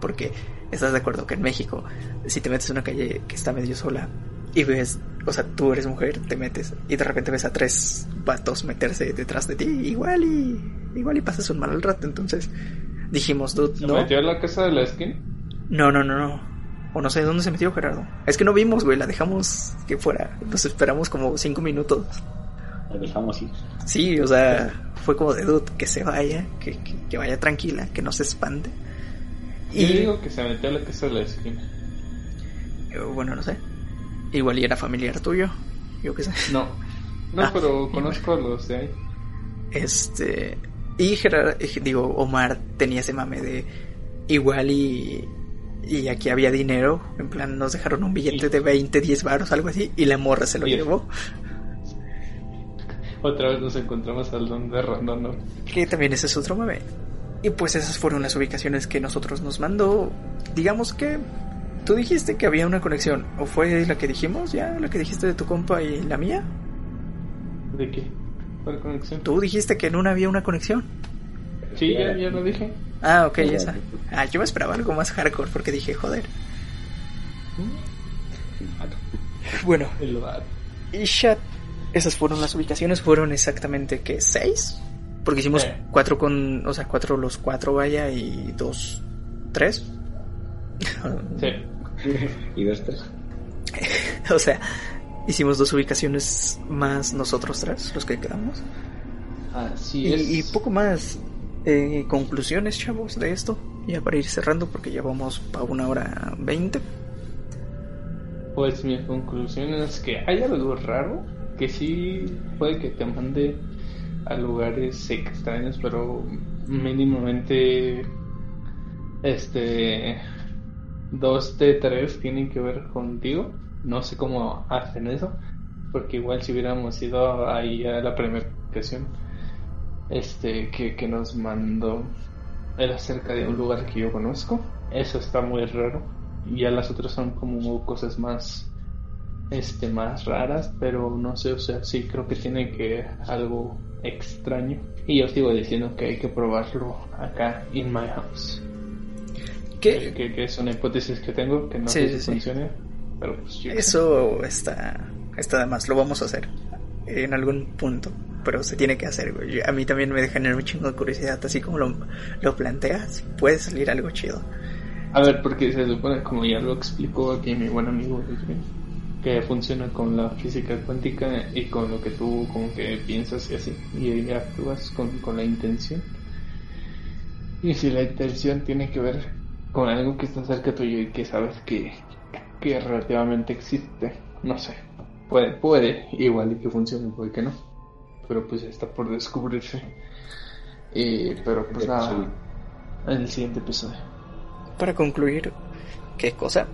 Porque estás de acuerdo que en México, si te metes en una calle que está medio sola y ves, o sea, tú eres mujer, te metes y de repente ves a tres vatos meterse detrás de ti, igual y igual y pasas un mal rato. Entonces dijimos, dude, ¿Se no, metió a la casa de la esquina? no, no, no, no. O no sé dónde se metió Gerardo. Es que no vimos, güey, la dejamos que fuera. Nos esperamos como cinco minutos. Lo dejamos ir. Sí, o sea, fue como de dude, que se vaya, que, que, que vaya tranquila, que no se espante. Y digo que se metió a la casa de la esquina. Bueno, no sé. Igual y era familiar tuyo, yo qué sé. No, no, ah, pero conozco a los de ahí. Este. Y Gerard, eh, digo, Omar tenía ese mame de igual y. Y aquí había dinero, en plan nos dejaron un billete de 20, 10 baros, algo así, y la morra se lo llevó. Otra vez nos encontramos al don de Rondón, Que también ese es otro mame. Y pues esas fueron las ubicaciones que nosotros nos mandó. Digamos que tú dijiste que había una conexión. ¿O fue la que dijimos ya? ¿La que dijiste de tu compa y la mía? ¿De qué? ¿Cuál conexión? Tú dijiste que en una había una conexión. Sí, ya, ya lo dije. Ah, ok, esa. Ah, yo me esperaba algo más hardcore porque dije, joder. Bueno. Y chat. Esas fueron las ubicaciones. Fueron exactamente, ¿qué? ¿Seis? Porque hicimos cuatro con. O sea, cuatro los cuatro, vaya, y dos. ¿Tres? sí. y dos, tres. o sea, Hicimos dos ubicaciones más nosotros tres, los que quedamos. Así y, es. Y poco más. Eh, conclusiones, chavos, de esto. Ya para ir cerrando, porque ya vamos para una hora veinte. Pues mi conclusión es que hay algo raro que sí puede que te mande a lugares extraños, pero mínimamente este dos de tres tienen que ver contigo no sé cómo hacen eso, porque igual si hubiéramos ido ahí a la primera ocasión, este, que, que nos mandó era cerca de un lugar que yo conozco, eso está muy raro. Y ya las otras son como cosas más, este, más raras, pero no sé, o sea, sí creo que tiene que algo extraño. Y yo sigo diciendo que hay que probarlo acá in my house. ¿Qué? Que, es una hipótesis que tengo, que no sé si funcione pues, Eso está, está de más, lo vamos a hacer en algún punto, pero se tiene que hacer. A mí también me deja en un chingo de curiosidad, así como lo, lo planteas, puede salir algo chido. A ver, porque se supone, como ya lo explicó aquí mi buen amigo, que funciona con la física cuántica y con lo que tú como que piensas y así, y actúas con, con la intención. Y si la intención tiene que ver con algo que está cerca tuyo y que sabes que, que relativamente existe. No sé. Puede, puede, igual y que funcione, puede que no. Pero pues está por descubrirse. Y, pero pues nada. En el siguiente episodio. Para concluir, ¿qué cosa?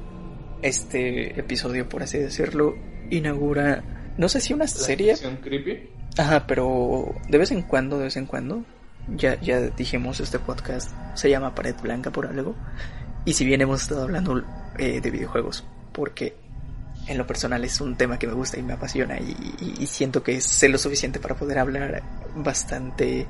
Este episodio, por así decirlo, inaugura. No sé si una serie. creepy? Ajá, pero de vez en cuando, de vez en cuando. Ya, ya dijimos, este podcast se llama Pared Blanca por algo. Y si bien hemos estado hablando eh, de videojuegos, porque en lo personal es un tema que me gusta y me apasiona y, siento que sé lo suficiente para poder hablar bastante.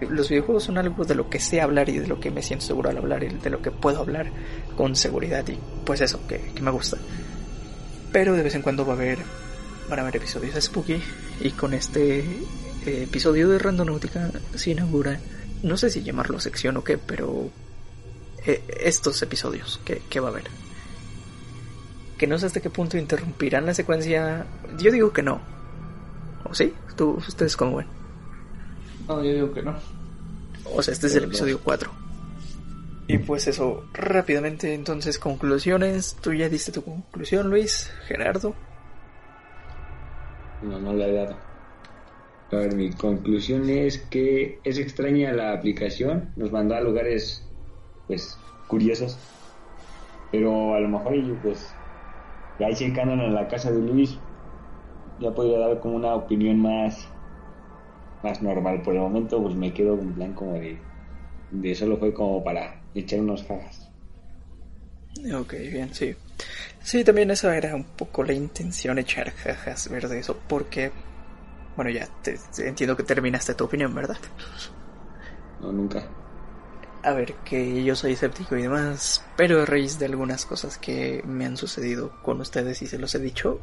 Los videojuegos son algo de lo que sé hablar y de lo que me siento seguro al hablar y de lo que puedo hablar con seguridad y pues eso, que, me gusta. Pero de vez en cuando va a haber, van a haber episodios de Spooky y con este eh, episodio de Randonautica se inaugura, no sé si llamarlo sección o qué, pero eh, estos episodios que, que va a haber que no sé hasta qué punto interrumpirán la secuencia. Yo digo que no. ¿O sí? ¿Tú, ¿Ustedes cómo ven? No, yo digo que no. O sea, este es el episodio 4. Y pues eso, rápidamente, entonces, conclusiones. Tú ya diste tu conclusión, Luis, Gerardo. No, no la he dado. A ver, mi conclusión es que es extraña la aplicación, nos mandó a lugares, pues, curiosos, pero a lo mejor, pues, y ahí checando en la casa de Luis, ya podría dar como una opinión más, más normal. Por el momento, pues me quedo en plan como de, de solo fue como para echar unos jajas. Ok, bien, sí. Sí, también esa era un poco la intención, echar jajas, ver de eso, porque, bueno, ya te, entiendo que terminaste tu opinión, ¿verdad? No, nunca a ver, que yo soy escéptico y demás, pero a raíz de algunas cosas que me han sucedido con ustedes y se los he dicho,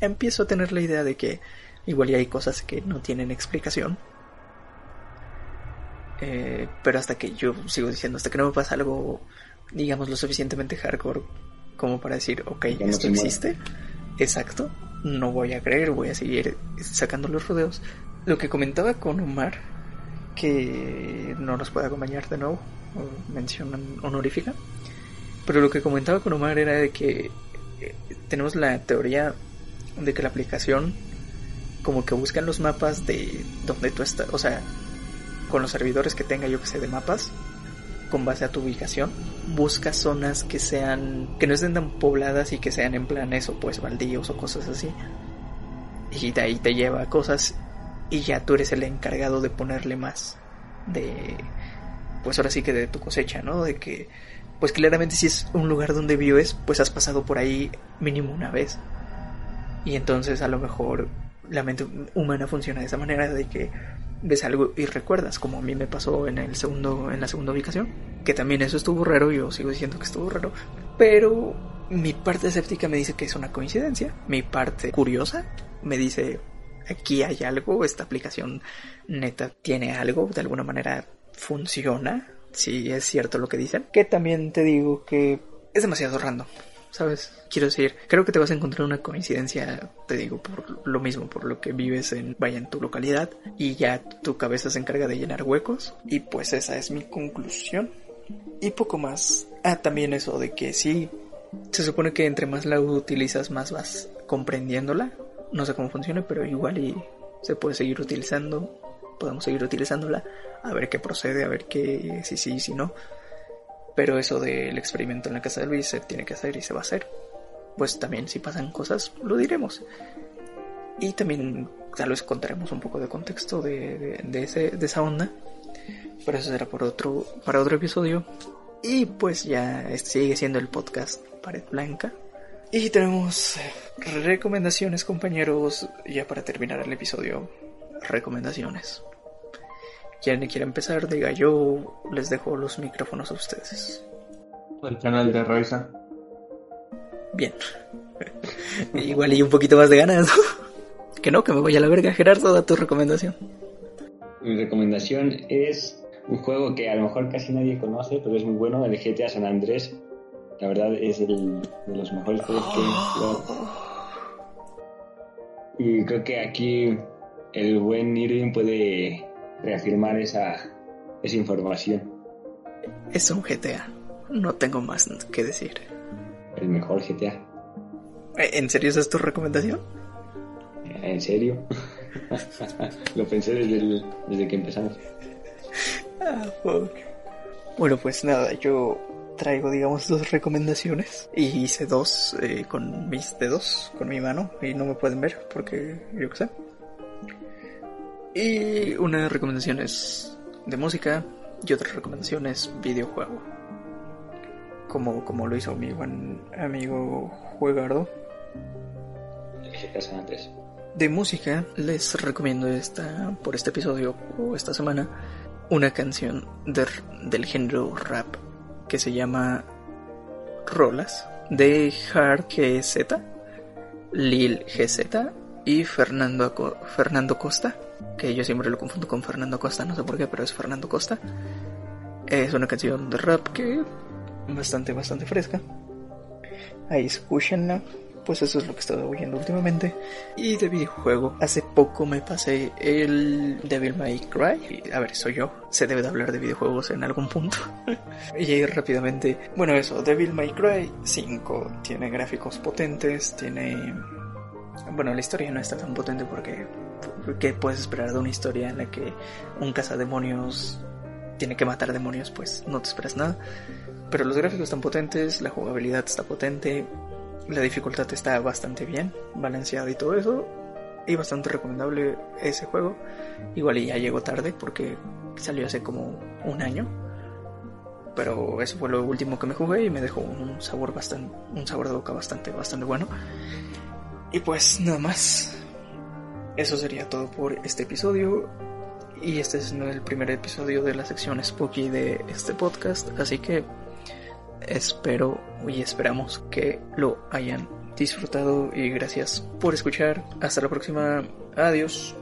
empiezo a tener la idea de que igual ya hay cosas que no tienen explicación. Eh, pero hasta que yo sigo diciendo, hasta que no me pasa algo, digamos, lo suficientemente hardcore como para decir, ok, esto existe, exacto, no voy a creer, voy a seguir sacando los rodeos. Lo que comentaba con Omar que no nos puede acompañar de nuevo, mención honorífica. Pero lo que comentaba con Omar era de que eh, tenemos la teoría de que la aplicación como que busca en los mapas de donde tú estás, o sea, con los servidores que tenga yo que sé de mapas, con base a tu ubicación, busca zonas que sean, que no estén tan pobladas y que sean en plan eso, pues baldíos o cosas así. Y de ahí te lleva cosas y ya tú eres el encargado de ponerle más de, pues ahora sí que de tu cosecha, ¿no? De que, pues claramente si es un lugar donde vives, pues has pasado por ahí mínimo una vez. Y entonces a lo mejor la mente humana funciona de esa manera de que ves algo y recuerdas, como a mí me pasó en el segundo, en la segunda ubicación, que también eso estuvo raro, yo sigo diciendo que estuvo raro, pero mi parte escéptica me dice que es una coincidencia, mi parte curiosa me dice aquí hay algo, esta aplicación neta tiene algo, de alguna manera funciona, si es cierto lo que dicen, que también te digo que es demasiado random. ¿Sabes? Quiero decir, creo que te vas a encontrar una coincidencia, te digo, por lo mismo, por lo que vives en, vaya, en tu localidad y ya tu cabeza se encarga de llenar huecos y pues esa es mi conclusión. Y poco más. Ah, también eso de que sí, se supone que entre más la utilizas, más vas comprendiéndola. No sé cómo funciona, pero igual y se puede seguir utilizando. Podemos seguir utilizándola. A ver qué procede, a ver qué, si sí, si no pero eso del experimento en la casa de Luis se tiene que hacer y se va a hacer. Pues también si pasan cosas, lo diremos. Y también tal vez contaremos un poco de contexto de, de, ese, de esa onda. Pero eso será por otro, para otro episodio. Y pues ya sigue siendo el podcast Pared Blanca. Y tenemos recomendaciones, compañeros, ya para terminar el episodio. Recomendaciones. Quien quiera empezar, diga yo, les dejo los micrófonos a ustedes. El canal de Raiza. Bien. Igual y un poquito más de ganas. que no, que me voy a la verga, Gerardo, da tu recomendación. Mi recomendación es un juego que a lo mejor casi nadie conoce, pero es muy bueno, el GTA San Andrés. La verdad es el, de los mejores juegos que he Y creo que aquí el buen Irving puede reafirmar esa, esa información. Es un GTA. No tengo más que decir. El mejor GTA. ¿Eh, ¿En serio esa es tu recomendación? ¿En serio? Lo pensé desde, desde que empezamos. Ah, bueno, pues nada, yo traigo, digamos, dos recomendaciones. Y hice dos eh, con mis dedos, con mi mano. Y no me pueden ver porque yo qué sé. Y una recomendación es de música y otra recomendación es videojuego. Como, como lo hizo mi buen amigo Juegardo. De música les recomiendo esta por este episodio o esta semana una canción del género rap que se llama Rolas de Hard GZ, Lil GZ y Fernando, Fernando Costa, que yo siempre lo confundo con Fernando Costa, no sé por qué, pero es Fernando Costa. Es una canción de rap que bastante, bastante fresca. Ahí escúchenla, pues eso es lo que he estado oyendo últimamente. Y de videojuego, hace poco me pasé el Devil May Cry. A ver, soy yo, se debe de hablar de videojuegos en algún punto. y rápidamente, bueno, eso, Devil May Cry 5 tiene gráficos potentes, tiene bueno, la historia no está tan potente porque ¿qué puedes esperar de una historia en la que un cazademonios tiene que matar demonios? Pues no te esperas nada. Pero los gráficos están potentes, la jugabilidad está potente, la dificultad está bastante bien, balanceada y todo eso. Y bastante recomendable ese juego. Igual ya llegó tarde porque salió hace como un año. Pero eso fue lo último que me jugué y me dejó un sabor bastante, un sabor de boca bastante, bastante bueno. Y pues nada más. Eso sería todo por este episodio. Y este es el primer episodio de la sección Spooky de este podcast. Así que espero y esperamos que lo hayan disfrutado. Y gracias por escuchar. Hasta la próxima. Adiós.